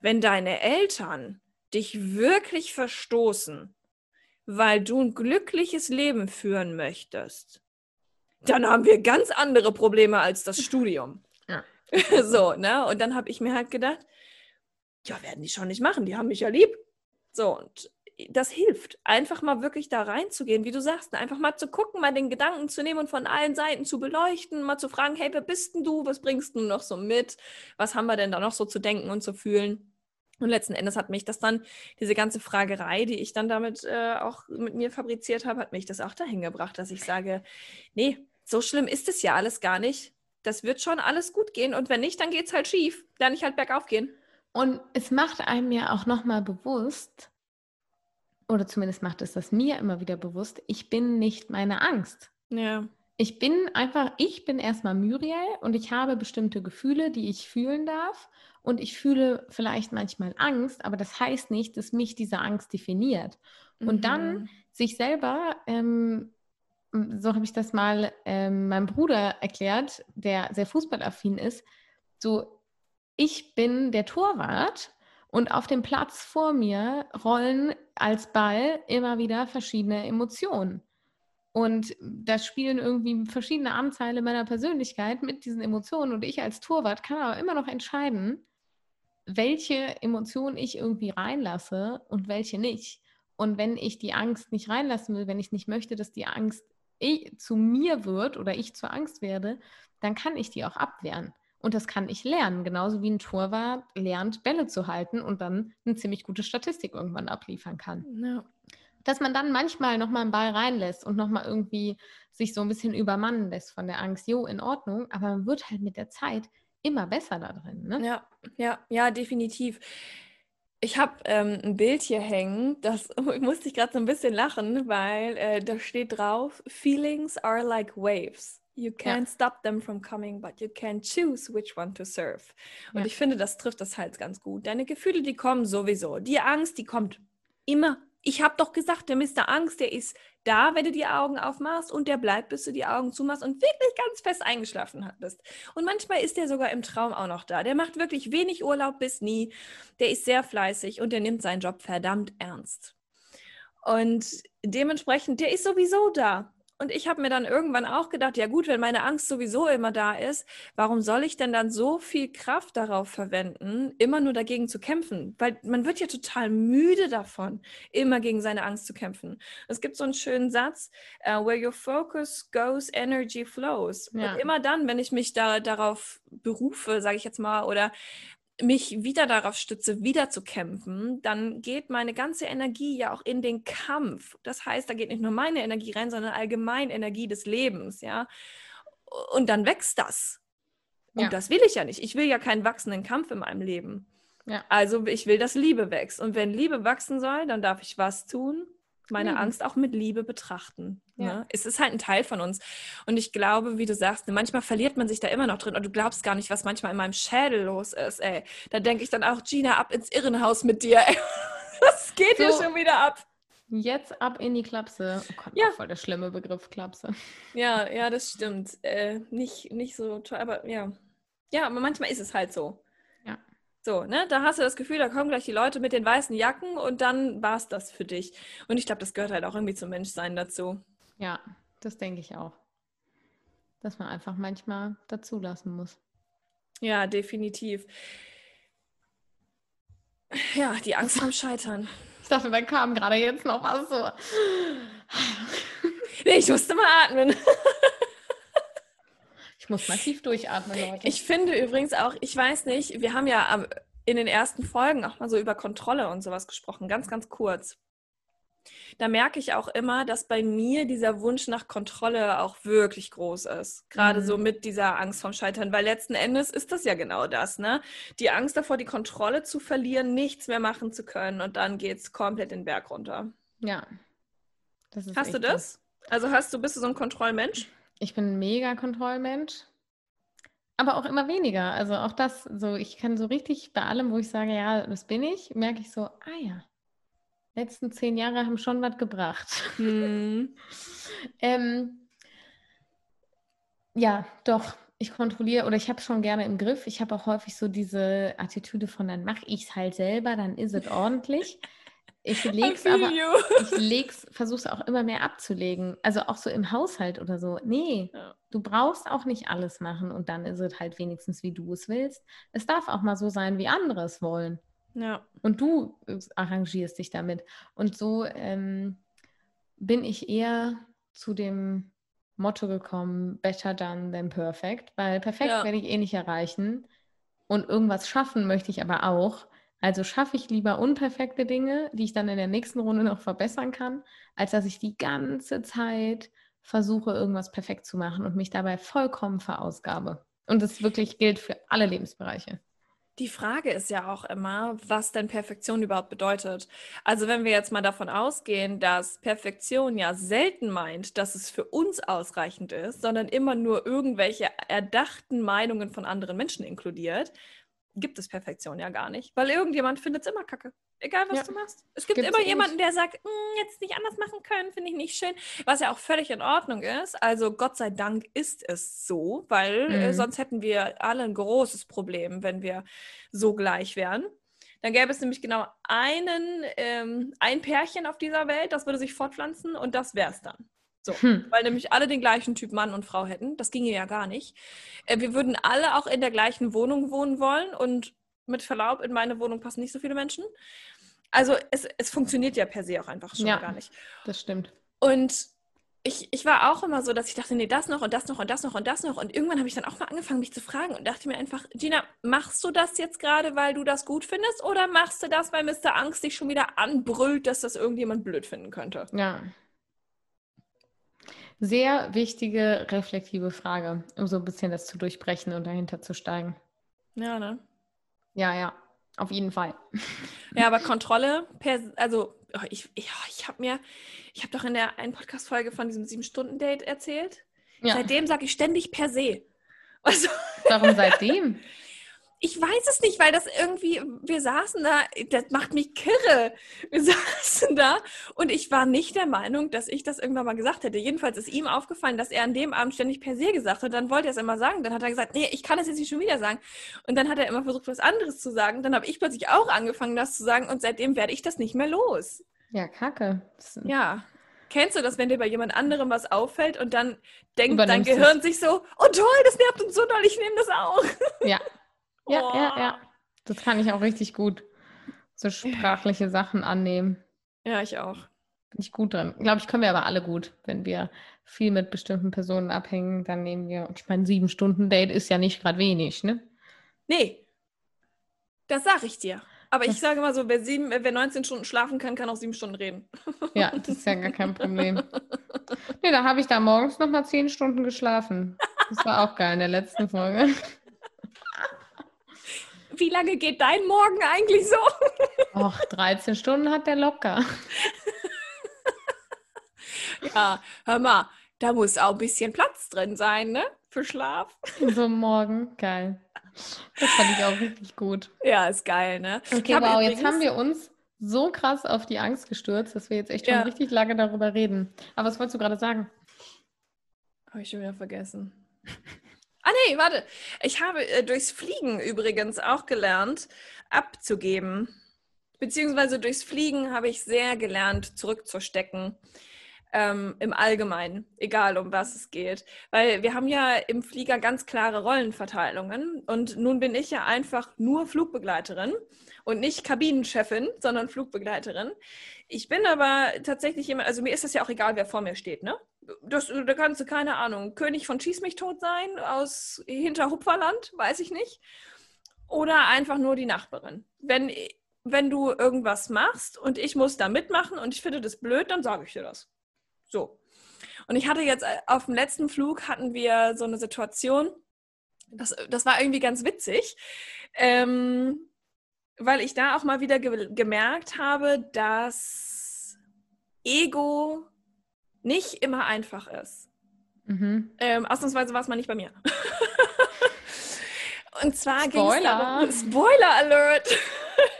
wenn deine Eltern dich wirklich verstoßen, weil du ein glückliches Leben führen möchtest, dann haben wir ganz andere Probleme als das Studium. so, ne? Und dann habe ich mir halt gedacht, ja, werden die schon nicht machen, die haben mich ja lieb. So, und das hilft, einfach mal wirklich da reinzugehen, wie du sagst, einfach mal zu gucken, mal den Gedanken zu nehmen und von allen Seiten zu beleuchten, mal zu fragen, hey, wer bist denn du? Was bringst du noch so mit? Was haben wir denn da noch so zu denken und zu fühlen? Und letzten Endes hat mich das dann, diese ganze Fragerei, die ich dann damit äh, auch mit mir fabriziert habe, hat mich das auch dahin gebracht, dass ich sage, nee, so schlimm ist es ja alles gar nicht das wird schon alles gut gehen und wenn nicht, dann geht es halt schief. Dann nicht halt bergauf gehen. Und es macht einem ja auch nochmal bewusst, oder zumindest macht es das mir immer wieder bewusst, ich bin nicht meine Angst. Ja. Ich bin einfach, ich bin erstmal Muriel und ich habe bestimmte Gefühle, die ich fühlen darf. Und ich fühle vielleicht manchmal Angst, aber das heißt nicht, dass mich diese Angst definiert. Und mhm. dann sich selber ähm, so habe ich das mal ähm, meinem Bruder erklärt, der sehr fußballaffin ist. So, ich bin der Torwart und auf dem Platz vor mir rollen als Ball immer wieder verschiedene Emotionen. Und da spielen irgendwie verschiedene Anteile meiner Persönlichkeit mit diesen Emotionen. Und ich als Torwart kann aber immer noch entscheiden, welche Emotionen ich irgendwie reinlasse und welche nicht. Und wenn ich die Angst nicht reinlassen will, wenn ich nicht möchte, dass die Angst ich, zu mir wird oder ich zur Angst werde, dann kann ich die auch abwehren. Und das kann ich lernen, genauso wie ein Torwart lernt, Bälle zu halten und dann eine ziemlich gute Statistik irgendwann abliefern kann. Ja. Dass man dann manchmal nochmal einen Ball reinlässt und nochmal irgendwie sich so ein bisschen übermannen lässt von der Angst, jo, in Ordnung, aber man wird halt mit der Zeit immer besser da drin. Ne? Ja, ja, ja, definitiv. Ich habe ähm, ein Bild hier hängen, das musste ich gerade so ein bisschen lachen, weil äh, da steht drauf, Feelings are like waves. You can't ja. stop them from coming, but you can choose which one to surf. Und ja. ich finde, das trifft das halt ganz gut. Deine Gefühle, die kommen sowieso. Die Angst, die kommt immer ich habe doch gesagt, der Mr. Angst, der ist da, wenn du die Augen aufmachst und der bleibt, bis du die Augen zumachst und wirklich ganz fest eingeschlafen bist. Und manchmal ist der sogar im Traum auch noch da. Der macht wirklich wenig Urlaub bis nie. Der ist sehr fleißig und der nimmt seinen Job verdammt ernst. Und dementsprechend, der ist sowieso da. Und ich habe mir dann irgendwann auch gedacht, ja gut, wenn meine Angst sowieso immer da ist, warum soll ich denn dann so viel Kraft darauf verwenden, immer nur dagegen zu kämpfen? Weil man wird ja total müde davon, immer gegen seine Angst zu kämpfen. Es gibt so einen schönen Satz, uh, where your focus goes, energy flows. Ja. Und immer dann, wenn ich mich da darauf berufe, sage ich jetzt mal, oder mich wieder darauf stütze, wieder zu kämpfen, dann geht meine ganze Energie ja auch in den Kampf. Das heißt, da geht nicht nur meine Energie rein, sondern allgemein Energie des Lebens, ja. Und dann wächst das. Und ja. das will ich ja nicht. Ich will ja keinen wachsenden Kampf in meinem Leben. Ja. Also ich will, dass Liebe wächst. Und wenn Liebe wachsen soll, dann darf ich was tun? Meine Lieben. Angst auch mit Liebe betrachten. Ja. Ne? Es ist halt ein Teil von uns. Und ich glaube, wie du sagst, ne, manchmal verliert man sich da immer noch drin und du glaubst gar nicht, was manchmal in meinem Schädel los ist. Ey. Da denke ich dann auch, Gina, ab ins Irrenhaus mit dir. Ey. Was geht so, hier schon wieder ab? Jetzt ab in die Klapse. Oh Gott, ja. voll der schlimme Begriff, Klapse. Ja, ja, das stimmt. Äh, nicht, nicht so toll, aber ja. Ja, aber manchmal ist es halt so. So, ne, da hast du das Gefühl, da kommen gleich die Leute mit den weißen Jacken und dann war es das für dich. Und ich glaube, das gehört halt auch irgendwie zum Menschsein dazu. Ja, das denke ich auch. Dass man einfach manchmal dazulassen muss. Ja, definitiv. Ja, die Angst vorm Scheitern. Ich dachte, da kam gerade jetzt noch was so. nee, ich musste mal atmen. Ich muss massiv durchatmen, Leute. Ich finde übrigens auch, ich weiß nicht, wir haben ja in den ersten Folgen auch mal so über Kontrolle und sowas gesprochen, ganz, ganz kurz. Da merke ich auch immer, dass bei mir dieser Wunsch nach Kontrolle auch wirklich groß ist. Gerade mhm. so mit dieser Angst vom Scheitern, weil letzten Endes ist das ja genau das, ne? Die Angst davor, die Kontrolle zu verlieren, nichts mehr machen zu können und dann geht es komplett den Berg runter. Ja. hast du das? das? Also hast du, bist du so ein Kontrollmensch? Ich bin ein mega Kontrollmensch, aber auch immer weniger. Also auch das, so ich kann so richtig bei allem, wo ich sage, ja, das bin ich, merke ich so, ah ja, letzten zehn Jahre haben schon was gebracht. Hm. ähm, ja, doch. Ich kontrolliere oder ich habe es schon gerne im Griff. Ich habe auch häufig so diese Attitüde von, dann mache ich es halt selber, dann ist es ordentlich. Ich leg's aber, ich leg's, versuch's auch immer mehr abzulegen. Also auch so im Haushalt oder so. Nee, ja. du brauchst auch nicht alles machen und dann ist es halt wenigstens, wie du es willst. Es darf auch mal so sein, wie andere es wollen. Ja. Und du arrangierst dich damit. Und so ähm, bin ich eher zu dem Motto gekommen, better done than perfect, weil perfekt ja. werde ich eh nicht erreichen. Und irgendwas schaffen möchte ich aber auch. Also schaffe ich lieber unperfekte Dinge, die ich dann in der nächsten Runde noch verbessern kann, als dass ich die ganze Zeit versuche, irgendwas perfekt zu machen und mich dabei vollkommen verausgabe. Und das wirklich gilt für alle Lebensbereiche. Die Frage ist ja auch immer, was denn Perfektion überhaupt bedeutet. Also wenn wir jetzt mal davon ausgehen, dass Perfektion ja selten meint, dass es für uns ausreichend ist, sondern immer nur irgendwelche erdachten Meinungen von anderen Menschen inkludiert, gibt es Perfektion ja gar nicht, weil irgendjemand findet es immer kacke. Egal, was ja. du machst. Es gibt Gibt's immer jemanden, der sagt, hm, jetzt nicht anders machen können, finde ich nicht schön. Was ja auch völlig in Ordnung ist. Also Gott sei Dank ist es so, weil äh, mhm. äh, sonst hätten wir alle ein großes Problem, wenn wir so gleich wären. Dann gäbe es nämlich genau einen, ähm, ein Pärchen auf dieser Welt, das würde sich fortpflanzen und das wäre es dann. So, hm. weil nämlich alle den gleichen Typ Mann und Frau hätten. Das ginge ja gar nicht. Äh, wir würden alle auch in der gleichen Wohnung wohnen wollen und mit Verlaub, in meine Wohnung passen nicht so viele Menschen. Also es, es funktioniert ja per se auch einfach schon ja, gar nicht. Das stimmt. Und ich, ich war auch immer so, dass ich dachte, nee, das noch und das noch und das noch und das noch. Und irgendwann habe ich dann auch mal angefangen, mich zu fragen und dachte mir einfach, Gina, machst du das jetzt gerade, weil du das gut findest? Oder machst du das, weil Mr. Angst dich schon wieder anbrüllt, dass das irgendjemand blöd finden könnte? Ja, sehr wichtige, reflektive Frage, um so ein bisschen das zu durchbrechen und dahinter zu steigen. Ja, ne? Ja, ja, auf jeden Fall. Ja, aber Kontrolle, per, also oh, ich, ich, oh, ich habe mir, ich habe doch in der einen Podcast-Folge von diesem Sieben-Stunden-Date erzählt. Ja. Seitdem sage ich ständig per se. Also, Warum seitdem? Ich weiß es nicht, weil das irgendwie, wir saßen da, das macht mich kirre. Wir saßen da und ich war nicht der Meinung, dass ich das irgendwann mal gesagt hätte. Jedenfalls ist ihm aufgefallen, dass er an dem Abend ständig per se gesagt hat. Dann wollte er es immer sagen. Dann hat er gesagt, nee, ich kann es jetzt nicht schon wieder sagen. Und dann hat er immer versucht, was anderes zu sagen. Dann habe ich plötzlich auch angefangen, das zu sagen und seitdem werde ich das nicht mehr los. Ja, kacke. Ja. Kennst du das, wenn dir bei jemand anderem was auffällt und dann denkt dein Gehirn es. sich so, oh toll, das nervt uns so doll, ich nehme das auch. Ja. Ja, oh. ja, ja. Das kann ich auch richtig gut. So sprachliche Sachen annehmen. Ja, ich auch. Bin ich gut drin. Glaube ich, können wir aber alle gut. Wenn wir viel mit bestimmten Personen abhängen, dann nehmen wir, ich meine, sieben Stunden Date ist ja nicht gerade wenig, ne? Nee. Das sag ich dir. Aber ich sage mal so, wer, sieben, wer 19 Stunden schlafen kann, kann auch sieben Stunden reden. Ja, das ist ja gar kein Problem. Nee, da habe ich da morgens noch mal zehn Stunden geschlafen. Das war auch geil in der letzten Folge. Wie lange geht dein Morgen eigentlich so? Och, 13 Stunden hat der locker. Ja, hör mal, da muss auch ein bisschen Platz drin sein, ne? Für Schlaf. So morgen, geil. Das fand ich auch richtig gut. Ja, ist geil, ne? Okay, wow, jetzt haben wir uns so krass auf die Angst gestürzt, dass wir jetzt echt schon ja. richtig lange darüber reden. Aber was wolltest du gerade sagen? Habe ich schon wieder vergessen. Ah nee, warte. Ich habe äh, durchs Fliegen übrigens auch gelernt, abzugeben. Beziehungsweise durchs Fliegen habe ich sehr gelernt, zurückzustecken ähm, im Allgemeinen, egal um was es geht. Weil wir haben ja im Flieger ganz klare Rollenverteilungen und nun bin ich ja einfach nur Flugbegleiterin und nicht Kabinenchefin, sondern Flugbegleiterin. Ich bin aber tatsächlich jemand, also mir ist das ja auch egal, wer vor mir steht, ne? Das, da kannst du, keine Ahnung, König von Schieß mich tot sein aus Hinterhupferland, weiß ich nicht. Oder einfach nur die Nachbarin. Wenn, wenn du irgendwas machst und ich muss da mitmachen und ich finde das blöd, dann sage ich dir das. So. Und ich hatte jetzt äh, auf dem letzten Flug hatten wir so eine Situation, das, das war irgendwie ganz witzig, ähm, weil ich da auch mal wieder ge gemerkt habe, dass Ego nicht immer einfach ist. Mhm. Ähm, ausnahmsweise war es mal nicht bei mir. Und zwar ging es darum, Spoiler Alert!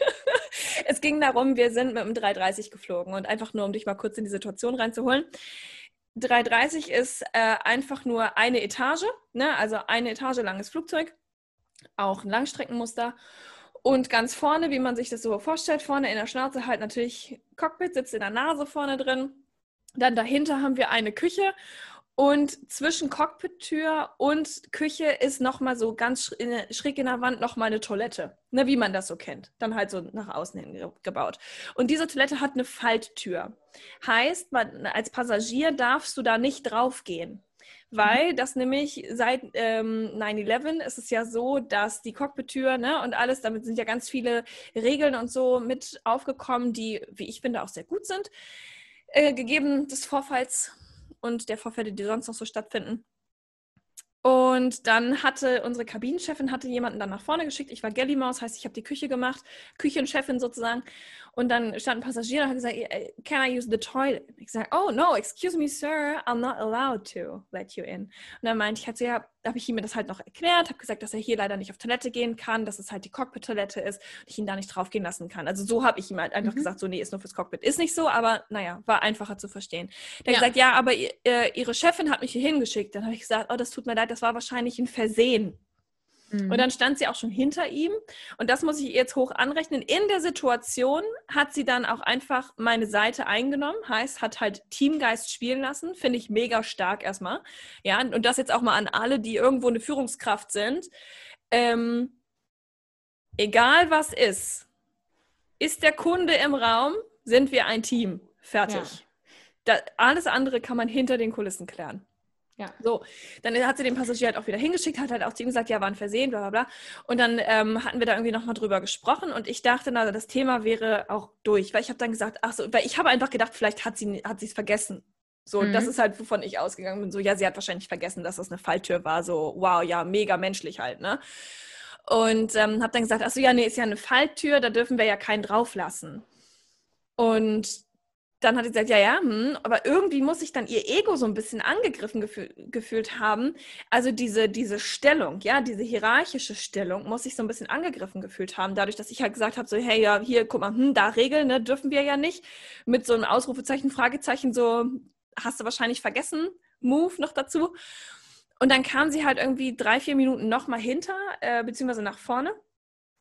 es ging darum, wir sind mit dem 330 geflogen und einfach nur, um dich mal kurz in die Situation reinzuholen. 330 ist äh, einfach nur eine Etage, ne? also eine Etage langes Flugzeug, auch ein Langstreckenmuster. Und ganz vorne, wie man sich das so vorstellt, vorne in der Schnauze halt natürlich Cockpit, sitzt in der Nase vorne drin. Dann dahinter haben wir eine Küche und zwischen Cockpit-Tür und Küche ist nochmal so ganz schräg in der Wand nochmal eine Toilette. Ne, wie man das so kennt. Dann halt so nach außen hin gebaut. Und diese Toilette hat eine Falttür. Heißt, man, als Passagier darfst du da nicht draufgehen. Weil das nämlich seit ähm, 9-11 ist es ja so, dass die Cockpit-Tür ne, und alles, damit sind ja ganz viele Regeln und so mit aufgekommen, die, wie ich finde, auch sehr gut sind. Äh, gegeben des Vorfalls und der Vorfälle, die sonst noch so stattfinden. Und dann hatte unsere Kabinenchefin hatte jemanden dann nach vorne geschickt. Ich war Gellimaus, heißt, ich habe die Küche gemacht, Küchenchefin sozusagen. Und dann stand ein Passagier und hat gesagt, can I use the toilet? Ich sage, oh no, excuse me, sir, I'm not allowed to let you in. Und dann meinte ich halt so, ja, habe ich ihm das halt noch erklärt, habe gesagt, dass er hier leider nicht auf Toilette gehen kann, dass es halt die Cockpit-Toilette ist und ich ihn da nicht drauf gehen lassen kann. Also so habe ich ihm halt einfach mhm. gesagt, so nee, ist nur fürs Cockpit. Ist nicht so, aber naja, war einfacher zu verstehen. Der ja. gesagt, ja, aber äh, ihre Chefin hat mich hier hingeschickt. Dann habe ich gesagt, oh, das tut mir leid, das war wahrscheinlich ein Versehen. Mhm. Und dann stand sie auch schon hinter ihm. Und das muss ich jetzt hoch anrechnen. In der Situation hat sie dann auch einfach meine Seite eingenommen. Heißt, hat halt Teamgeist spielen lassen. Finde ich mega stark erstmal. Ja, und das jetzt auch mal an alle, die irgendwo eine Führungskraft sind. Ähm, egal was ist, ist der Kunde im Raum, sind wir ein Team. Fertig. Ja. Da, alles andere kann man hinter den Kulissen klären. Ja. So, dann hat sie den Passagier halt auch wieder hingeschickt, hat halt auch zu ihm gesagt, ja, war ein Versehen, bla bla bla. Und dann ähm, hatten wir da irgendwie nochmal drüber gesprochen und ich dachte, na, das Thema wäre auch durch, weil ich habe dann gesagt, ach so, weil ich habe einfach gedacht, vielleicht hat sie hat es vergessen. So, mhm. das ist halt, wovon ich ausgegangen bin. So, ja, sie hat wahrscheinlich vergessen, dass das eine Falltür war. So, wow, ja, mega menschlich halt, ne? Und ähm, habe dann gesagt, ach so, ja, nee, ist ja eine Falltür, da dürfen wir ja keinen drauflassen. Und dann hat sie gesagt, ja, ja, hm, aber irgendwie muss sich dann ihr Ego so ein bisschen angegriffen gefühl, gefühlt haben. Also diese, diese Stellung, ja, diese hierarchische Stellung muss sich so ein bisschen angegriffen gefühlt haben, dadurch, dass ich halt gesagt habe, so, hey, ja, hier, guck mal, hm, da Regeln, ne, dürfen wir ja nicht. Mit so einem Ausrufezeichen, Fragezeichen, so, hast du wahrscheinlich vergessen, Move noch dazu. Und dann kam sie halt irgendwie drei, vier Minuten nochmal hinter, äh, beziehungsweise nach vorne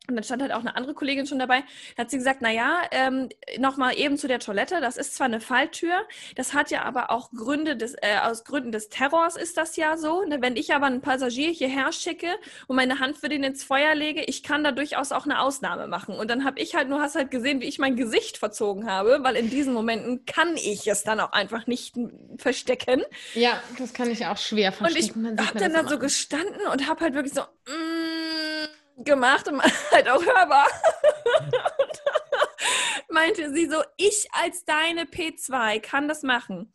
Und dann stand halt auch eine andere Kollegin schon dabei. Da hat sie gesagt, naja, ähm, nochmal eben zu der Toilette. Das ist zwar eine Falltür, das hat ja aber auch Gründe des, äh, aus Gründen des Terrors ist das ja so. Ne? Wenn ich aber einen Passagier hierher schicke und meine Hand für den ins Feuer lege, ich kann da durchaus auch eine Ausnahme machen. Und dann habe ich halt nur, hast halt gesehen, wie ich mein Gesicht verzogen habe, weil in diesen Momenten kann ich es dann auch einfach nicht verstecken. Ja, das kann ich auch schwer verstecken. Und ich habe dann da so gestanden und habe halt wirklich so... Mm, gemacht und halt auch hörbar. meinte sie so, ich als deine P2 kann das machen.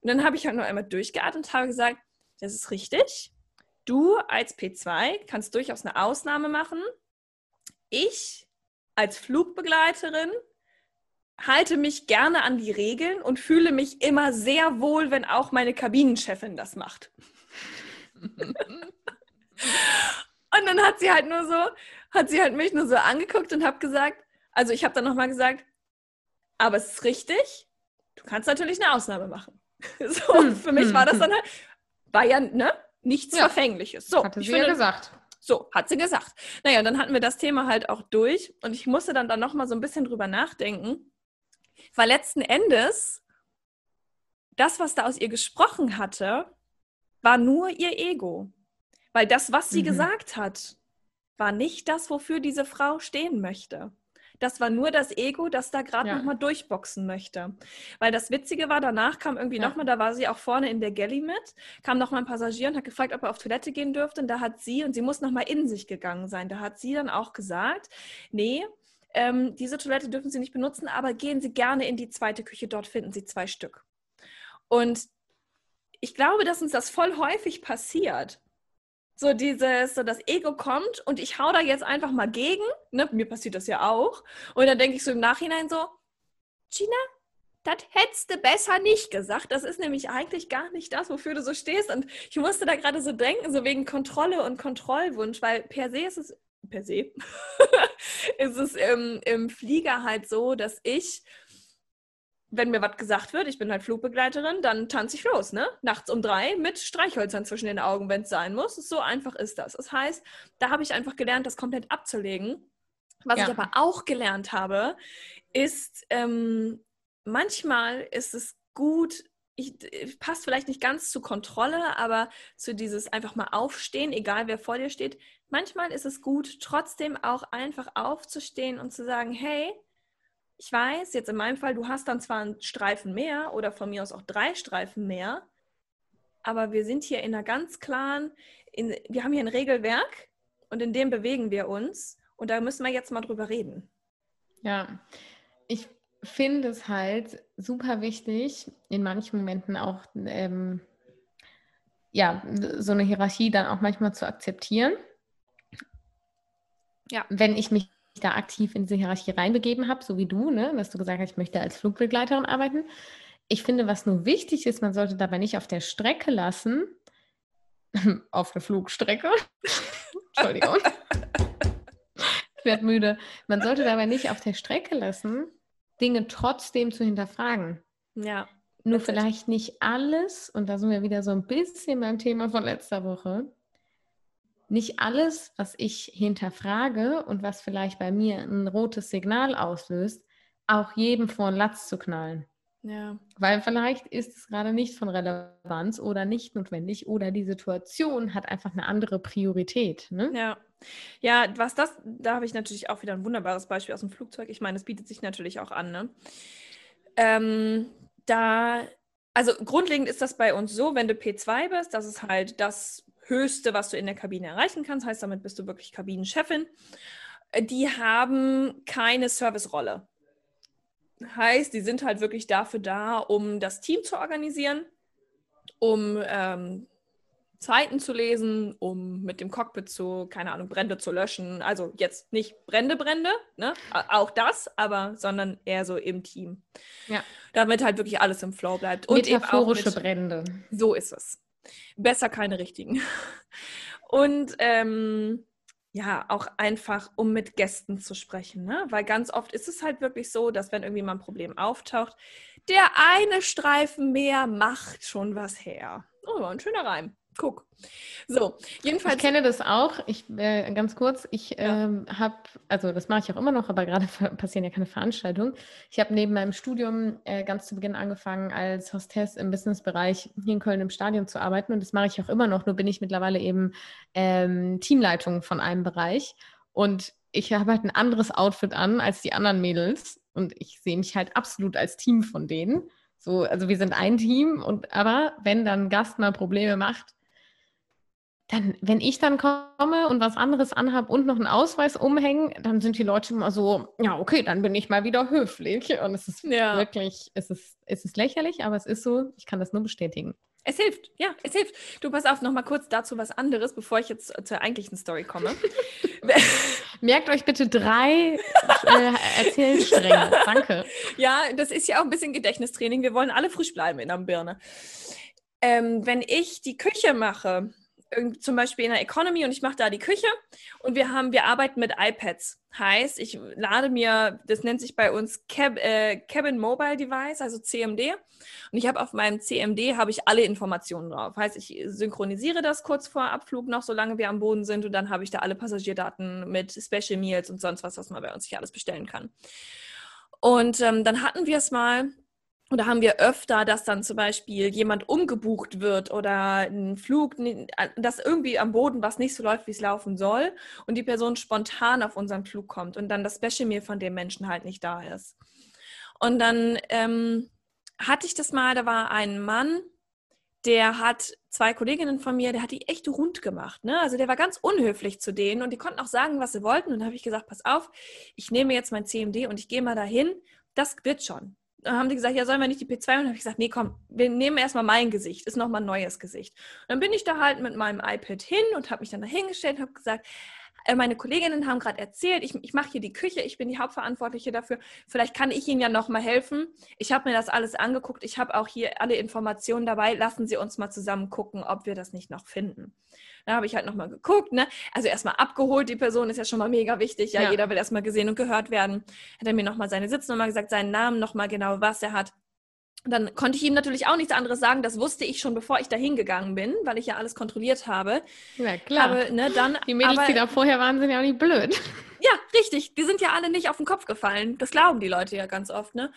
Und dann habe ich halt nur einmal durchgeatmet und habe gesagt, das ist richtig. Du als P2 kannst durchaus eine Ausnahme machen. Ich als Flugbegleiterin halte mich gerne an die Regeln und fühle mich immer sehr wohl, wenn auch meine Kabinenchefin das macht. Und dann hat sie halt nur so, hat sie halt mich nur so angeguckt und habe gesagt, also ich habe dann nochmal gesagt, aber es ist richtig, du kannst natürlich eine Ausnahme machen. So, hm, für mich hm, war das hm. dann halt, war ja, ne, nichts ja. Verfängliches. So, hatte sie finde, ja gesagt. So, hat sie gesagt. Naja, und dann hatten wir das Thema halt auch durch und ich musste dann, dann nochmal so ein bisschen drüber nachdenken, weil letzten Endes das, was da aus ihr gesprochen hatte, war nur ihr Ego. Weil das, was sie mhm. gesagt hat, war nicht das, wofür diese Frau stehen möchte. Das war nur das Ego, das da gerade ja. nochmal durchboxen möchte. Weil das Witzige war, danach kam irgendwie ja. nochmal, da war sie auch vorne in der Galley mit, kam nochmal ein Passagier und hat gefragt, ob er auf Toilette gehen dürfte. Und da hat sie, und sie muss nochmal in sich gegangen sein, da hat sie dann auch gesagt, nee, ähm, diese Toilette dürfen Sie nicht benutzen, aber gehen Sie gerne in die zweite Küche, dort finden Sie zwei Stück. Und ich glaube, dass uns das voll häufig passiert, so dieses, so das Ego kommt und ich hau da jetzt einfach mal gegen. Ne? Mir passiert das ja auch. Und dann denke ich so im Nachhinein so, Gina, das hättest du besser nicht gesagt. Das ist nämlich eigentlich gar nicht das, wofür du so stehst. Und ich musste da gerade so denken, so wegen Kontrolle und Kontrollwunsch, weil per se ist es, per se, ist es im, im Flieger halt so, dass ich wenn mir was gesagt wird, ich bin halt Flugbegleiterin, dann tanze ich los, ne? Nachts um drei mit Streichhölzern zwischen den Augen, wenn es sein muss. So einfach ist das. Das heißt, da habe ich einfach gelernt, das komplett abzulegen. Was ja. ich aber auch gelernt habe, ist, ähm, manchmal ist es gut, ich, äh, passt vielleicht nicht ganz zu Kontrolle, aber zu dieses einfach mal aufstehen, egal wer vor dir steht. Manchmal ist es gut, trotzdem auch einfach aufzustehen und zu sagen, hey, ich weiß, jetzt in meinem Fall, du hast dann zwar einen Streifen mehr oder von mir aus auch drei Streifen mehr, aber wir sind hier in einer ganz klaren, in, wir haben hier ein Regelwerk und in dem bewegen wir uns und da müssen wir jetzt mal drüber reden. Ja, ich finde es halt super wichtig, in manchen Momenten auch ähm, ja, so eine Hierarchie dann auch manchmal zu akzeptieren. Ja. Wenn ich mich da aktiv in diese Hierarchie reinbegeben habe, so wie du, ne, dass du gesagt hast, ich möchte als Flugbegleiterin arbeiten. Ich finde, was nur wichtig ist, man sollte dabei nicht auf der Strecke lassen, auf der Flugstrecke, Entschuldigung, ich werde müde, man sollte dabei nicht auf der Strecke lassen, Dinge trotzdem zu hinterfragen. Ja. Nur vielleicht nicht alles, und da sind wir wieder so ein bisschen beim Thema von letzter Woche, nicht alles, was ich hinterfrage und was vielleicht bei mir ein rotes Signal auslöst, auch jedem vor den Latz zu knallen. Ja. Weil vielleicht ist es gerade nicht von Relevanz oder nicht notwendig oder die Situation hat einfach eine andere Priorität. Ne? Ja. Ja, was das, da habe ich natürlich auch wieder ein wunderbares Beispiel aus dem Flugzeug. Ich meine, es bietet sich natürlich auch an. Ne? Ähm, da, also grundlegend ist das bei uns so, wenn du P2 bist, das ist halt das Höchste, was du in der Kabine erreichen kannst. Heißt, damit bist du wirklich Kabinenchefin. Äh, die haben keine Servicerolle. Heißt, die sind halt wirklich dafür da, um das Team zu organisieren, um ähm, Zeiten zu lesen, um mit dem Cockpit zu, keine Ahnung, Brände zu löschen. Also jetzt nicht Brände, Brände, ne? auch das, aber sondern eher so im Team. Ja. Damit halt wirklich alles im Flow bleibt. Und Metaphorische mit, Brände. So ist es. Besser keine richtigen. Und ähm, ja, auch einfach, um mit Gästen zu sprechen. Ne? Weil ganz oft ist es halt wirklich so, dass wenn irgendwie mal ein Problem auftaucht, der eine Streifen mehr macht schon was her. Oh, ein schöner Reim. Guck. So, jedenfalls. Ich kenne das auch. Ich äh, ganz kurz, ich ja. ähm, habe, also das mache ich auch immer noch, aber gerade passieren ja keine Veranstaltungen. Ich habe neben meinem Studium äh, ganz zu Beginn angefangen, als Hostess im Businessbereich hier in Köln im Stadion zu arbeiten. Und das mache ich auch immer noch, nur bin ich mittlerweile eben ähm, Teamleitung von einem Bereich. Und ich habe halt ein anderes Outfit an als die anderen Mädels. Und ich sehe mich halt absolut als Team von denen. So, also wir sind ein Team und aber wenn dann ein Gast mal Probleme macht, dann, wenn ich dann komme und was anderes anhabe und noch einen Ausweis umhängen, dann sind die Leute immer so, ja, okay, dann bin ich mal wieder höflich. Und es ist ja. wirklich, es ist, es ist lächerlich, aber es ist so, ich kann das nur bestätigen. Es hilft, ja, es hilft. Du pass auf, noch mal kurz dazu was anderes, bevor ich jetzt zur eigentlichen Story komme. Merkt euch bitte drei äh, Erzählstränge. Danke. Ja, das ist ja auch ein bisschen Gedächtnistraining. Wir wollen alle frisch bleiben in der Birne. Ähm, wenn ich die Küche mache, zum Beispiel in der Economy und ich mache da die Küche und wir haben, wir arbeiten mit iPads. Heißt, ich lade mir, das nennt sich bei uns Cab, äh, Cabin Mobile Device, also CMD. Und ich habe auf meinem CMD habe ich alle Informationen drauf. Heißt, ich synchronisiere das kurz vor Abflug noch, solange wir am Boden sind und dann habe ich da alle Passagierdaten mit Special Meals und sonst was, was man bei uns hier alles bestellen kann. Und ähm, dann hatten wir es mal, oder haben wir öfter, dass dann zum Beispiel jemand umgebucht wird oder ein Flug, dass irgendwie am Boden was nicht so läuft, wie es laufen soll und die Person spontan auf unseren Flug kommt und dann das Special Meal von dem Menschen halt nicht da ist. Und dann ähm, hatte ich das mal, da war ein Mann, der hat zwei Kolleginnen von mir, der hat die echt rund gemacht. Ne? Also der war ganz unhöflich zu denen und die konnten auch sagen, was sie wollten. Und dann habe ich gesagt, pass auf, ich nehme jetzt mein CMD und ich gehe mal dahin. Das wird schon haben die gesagt, ja, sollen wir nicht die P2? Und dann habe ich gesagt, nee, komm, wir nehmen erstmal mein Gesicht, ist nochmal ein neues Gesicht. Und dann bin ich da halt mit meinem iPad hin und habe mich dann da hingestellt und habe gesagt, äh, meine Kolleginnen haben gerade erzählt, ich, ich mache hier die Küche, ich bin die Hauptverantwortliche dafür. Vielleicht kann ich Ihnen ja nochmal helfen. Ich habe mir das alles angeguckt, ich habe auch hier alle Informationen dabei. Lassen Sie uns mal zusammen gucken, ob wir das nicht noch finden. Da habe ich halt nochmal geguckt. Ne? Also erstmal abgeholt, die Person ist ja schon mal mega wichtig. Ja, ja. jeder will erstmal gesehen und gehört werden. Hat er mir nochmal seine Sitznummer gesagt, seinen Namen nochmal genau, was er hat. Dann konnte ich ihm natürlich auch nichts anderes sagen. Das wusste ich schon, bevor ich da hingegangen bin, weil ich ja alles kontrolliert habe. Ja, klar. Habe, ne, dann, die Mädels, aber, die da vorher waren, sind ja auch nicht blöd. Ja, richtig. Die sind ja alle nicht auf den Kopf gefallen. Das glauben die Leute ja ganz oft. Ne?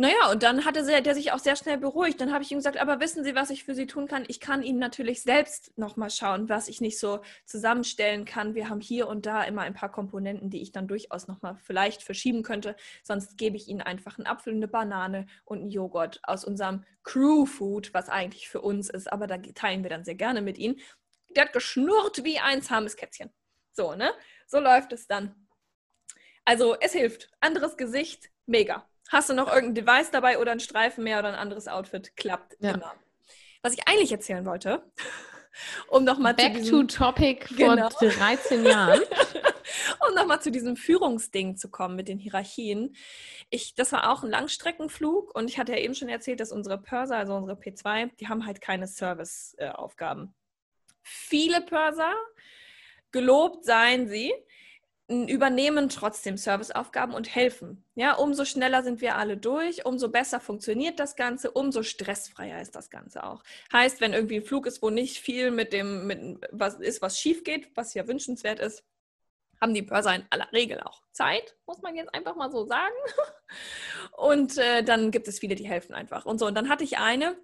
Naja, und dann hatte der sich auch sehr schnell beruhigt. Dann habe ich ihm gesagt, aber wissen Sie, was ich für Sie tun kann? Ich kann Ihnen natürlich selbst nochmal schauen, was ich nicht so zusammenstellen kann. Wir haben hier und da immer ein paar Komponenten, die ich dann durchaus nochmal vielleicht verschieben könnte. Sonst gebe ich Ihnen einfach einen Apfel, eine Banane und einen Joghurt aus unserem Crew Food, was eigentlich für uns ist. Aber da teilen wir dann sehr gerne mit Ihnen. Der hat geschnurrt wie ein zahmes Kätzchen. So, ne? So läuft es dann. Also, es hilft. Anderes Gesicht, mega. Hast du noch irgendein Device dabei oder ein Streifen mehr oder ein anderes Outfit? Klappt ja. immer. Was ich eigentlich erzählen wollte, um nochmal Back zu diesem, to topic genau. vor 13 Jahren. um nochmal zu diesem Führungsding zu kommen mit den Hierarchien. Ich, das war auch ein Langstreckenflug und ich hatte ja eben schon erzählt, dass unsere Pörser, also unsere P2, die haben halt keine Serviceaufgaben. Äh, Viele Pörser, gelobt seien sie, übernehmen trotzdem Serviceaufgaben und helfen. Ja, umso schneller sind wir alle durch, umso besser funktioniert das Ganze, umso stressfreier ist das Ganze auch. Heißt, wenn irgendwie ein Flug ist, wo nicht viel mit dem, mit was ist, was schief geht, was ja wünschenswert ist, haben die Börser in aller Regel auch Zeit, muss man jetzt einfach mal so sagen. Und äh, dann gibt es viele, die helfen einfach. Und so, und dann hatte ich eine,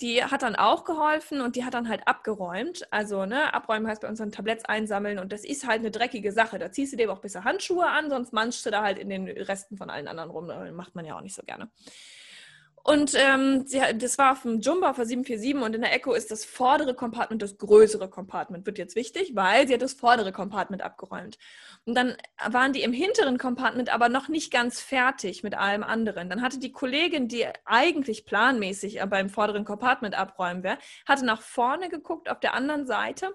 die hat dann auch geholfen und die hat dann halt abgeräumt. Also, ne, abräumen heißt bei uns dann Tabletts einsammeln und das ist halt eine dreckige Sache. Da ziehst du dir auch bisschen Handschuhe an, sonst manchst du da halt in den Resten von allen anderen rum. Das macht man ja auch nicht so gerne. Und ähm, sie, das war auf dem Jumbo auf der 747 und in der Echo ist das vordere Compartment das größere Compartment. Wird jetzt wichtig, weil sie hat das vordere Compartment abgeräumt. Und dann waren die im hinteren Compartment aber noch nicht ganz fertig mit allem anderen. Dann hatte die Kollegin, die eigentlich planmäßig beim vorderen Compartment abräumen wäre, hatte nach vorne geguckt auf der anderen Seite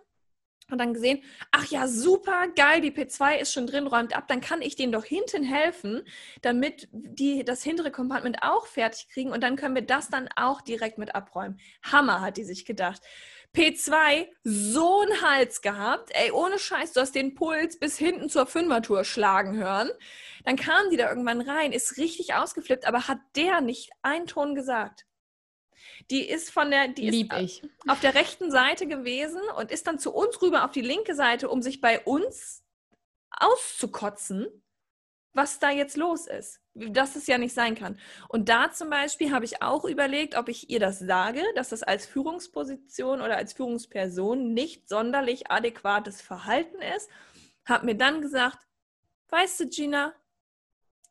und dann gesehen, ach ja, super geil, die P2 ist schon drin, räumt ab, dann kann ich denen doch hinten helfen, damit die das hintere Compartment auch fertig kriegen und dann können wir das dann auch direkt mit abräumen. Hammer, hat die sich gedacht. P2 so einen Hals gehabt, ey, ohne Scheiß, du hast den Puls bis hinten zur Fünfertour schlagen hören. Dann kam die da irgendwann rein, ist richtig ausgeflippt, aber hat der nicht einen Ton gesagt. Die ist von der, die Lieb ist ich. auf der rechten Seite gewesen und ist dann zu uns rüber auf die linke Seite, um sich bei uns auszukotzen, was da jetzt los ist. Dass es ja nicht sein kann. Und da zum Beispiel habe ich auch überlegt, ob ich ihr das sage, dass das als Führungsposition oder als Führungsperson nicht sonderlich adäquates Verhalten ist. Habe mir dann gesagt, weißt du, Gina,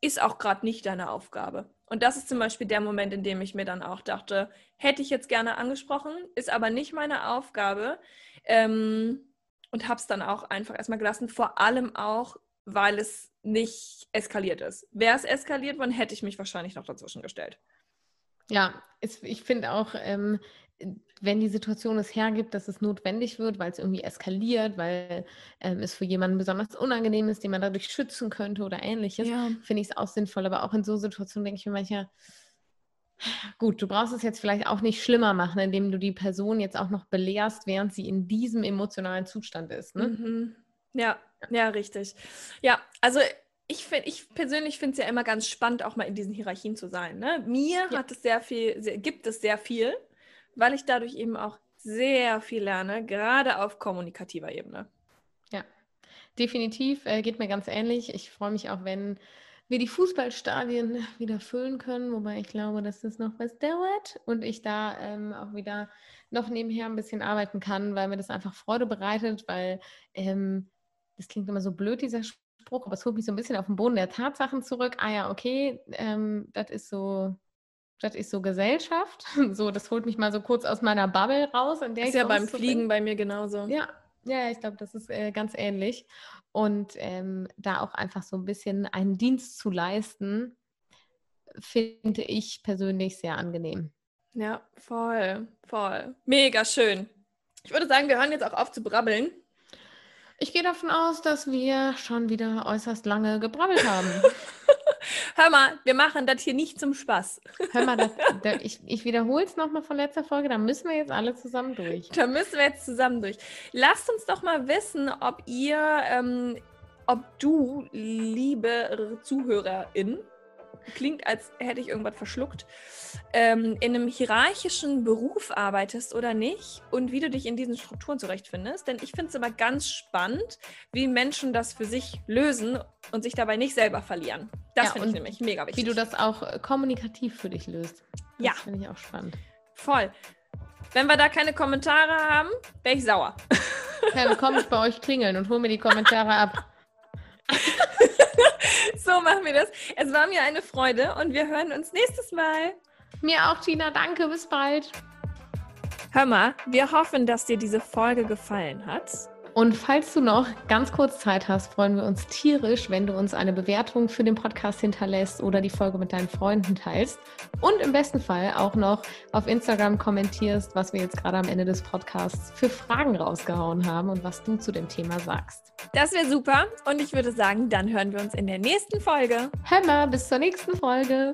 ist auch gerade nicht deine Aufgabe. Und das ist zum Beispiel der Moment, in dem ich mir dann auch dachte, hätte ich jetzt gerne angesprochen, ist aber nicht meine Aufgabe. Ähm, und habe es dann auch einfach erstmal gelassen, vor allem auch, weil es nicht eskaliert ist. Wäre es eskaliert worden, hätte ich mich wahrscheinlich noch dazwischen gestellt. Ja, ich finde auch, ähm, wenn die Situation es hergibt, dass es notwendig wird, weil es irgendwie eskaliert, weil ähm, es für jemanden besonders unangenehm ist, den man dadurch schützen könnte oder ähnliches, Ja. finde ich es auch sinnvoll. Aber auch in so Situationen denke ich mir manchmal, gut, du brauchst es jetzt vielleicht auch nicht schlimmer machen, indem du die Person jetzt auch noch belehrst, während sie in diesem emotionalen Zustand ist. Ne? Mhm. Ja, ja, richtig. Ja, also ich, find, ich persönlich finde es ja immer ganz spannend, auch mal in diesen Hierarchien zu sein. Ne? Mir Ja. hat es sehr viel, sehr, gibt es sehr viel, weil ich dadurch eben auch sehr viel lerne, gerade auf kommunikativer Ebene. Definitiv, äh, geht mir ganz ähnlich. Ich freue mich auch, wenn wir die Fußballstadien wieder füllen können, wobei ich glaube, dass das noch was dauert und ich da ähm, auch wieder noch nebenher ein bisschen arbeiten kann, weil mir das einfach Freude bereitet, weil ähm, das klingt immer so blöd, dieser Spruch, aber es holt mich so ein bisschen auf den Boden der Tatsachen zurück. Ah ja, okay, ähm, das ist so. Das ist so Gesellschaft. So, das holt mich mal so kurz aus meiner Bubble raus, in der Ist ja beim so bin. Fliegen bei mir genauso. Ja, ja, ich glaube, das ist äh, ganz ähnlich. Und ähm, da auch einfach so ein bisschen einen Dienst zu leisten, finde ich persönlich sehr angenehm. Ja, voll, voll. Mega schön. Ich würde sagen, wir hören jetzt auch auf zu brabbeln. Ich gehe davon aus, dass wir schon wieder äußerst lange gebrabbelt haben. Hör mal, wir machen das hier nicht zum Spaß. Hör mal, das, da, ich, ich wiederhole es nochmal von letzter Folge, da müssen wir jetzt alle zusammen durch. Da müssen wir jetzt zusammen durch. Lasst uns doch mal wissen, ob ihr, ähm, ob du, liebe Zuhörerin, klingt, als hätte ich irgendwas verschluckt, ähm, in einem hierarchischen Beruf arbeitest oder nicht und wie du dich in diesen Strukturen zurechtfindest. Denn ich finde es immer ganz spannend, wie Menschen das für sich lösen und sich dabei nicht selber verlieren. Das Ja, finde ich nämlich mega wichtig. Wie du das auch äh, kommunikativ für dich löst. Das Ja. finde ich auch spannend. Voll. Wenn wir da keine Kommentare haben, wäre ich sauer. Ja, dann komme ich bei euch klingeln und hole mir die Kommentare ab. So machen wir das. Es war mir eine Freude und wir hören uns nächstes Mal. Mir auch, Tina. Danke. Bis bald. Hör mal, wir hoffen, dass dir diese Folge gefallen hat. Und falls du noch ganz kurz Zeit hast, freuen wir uns tierisch, wenn du uns eine Bewertung für den Podcast hinterlässt oder die Folge mit deinen Freunden teilst. Und im besten Fall auch noch auf Instagram kommentierst, was wir jetzt gerade am Ende des Podcasts für Fragen rausgehauen haben und was du zu dem Thema sagst. Das wäre super und ich würde sagen, dann hören wir uns in der nächsten Folge. Hör mal, bis zur nächsten Folge.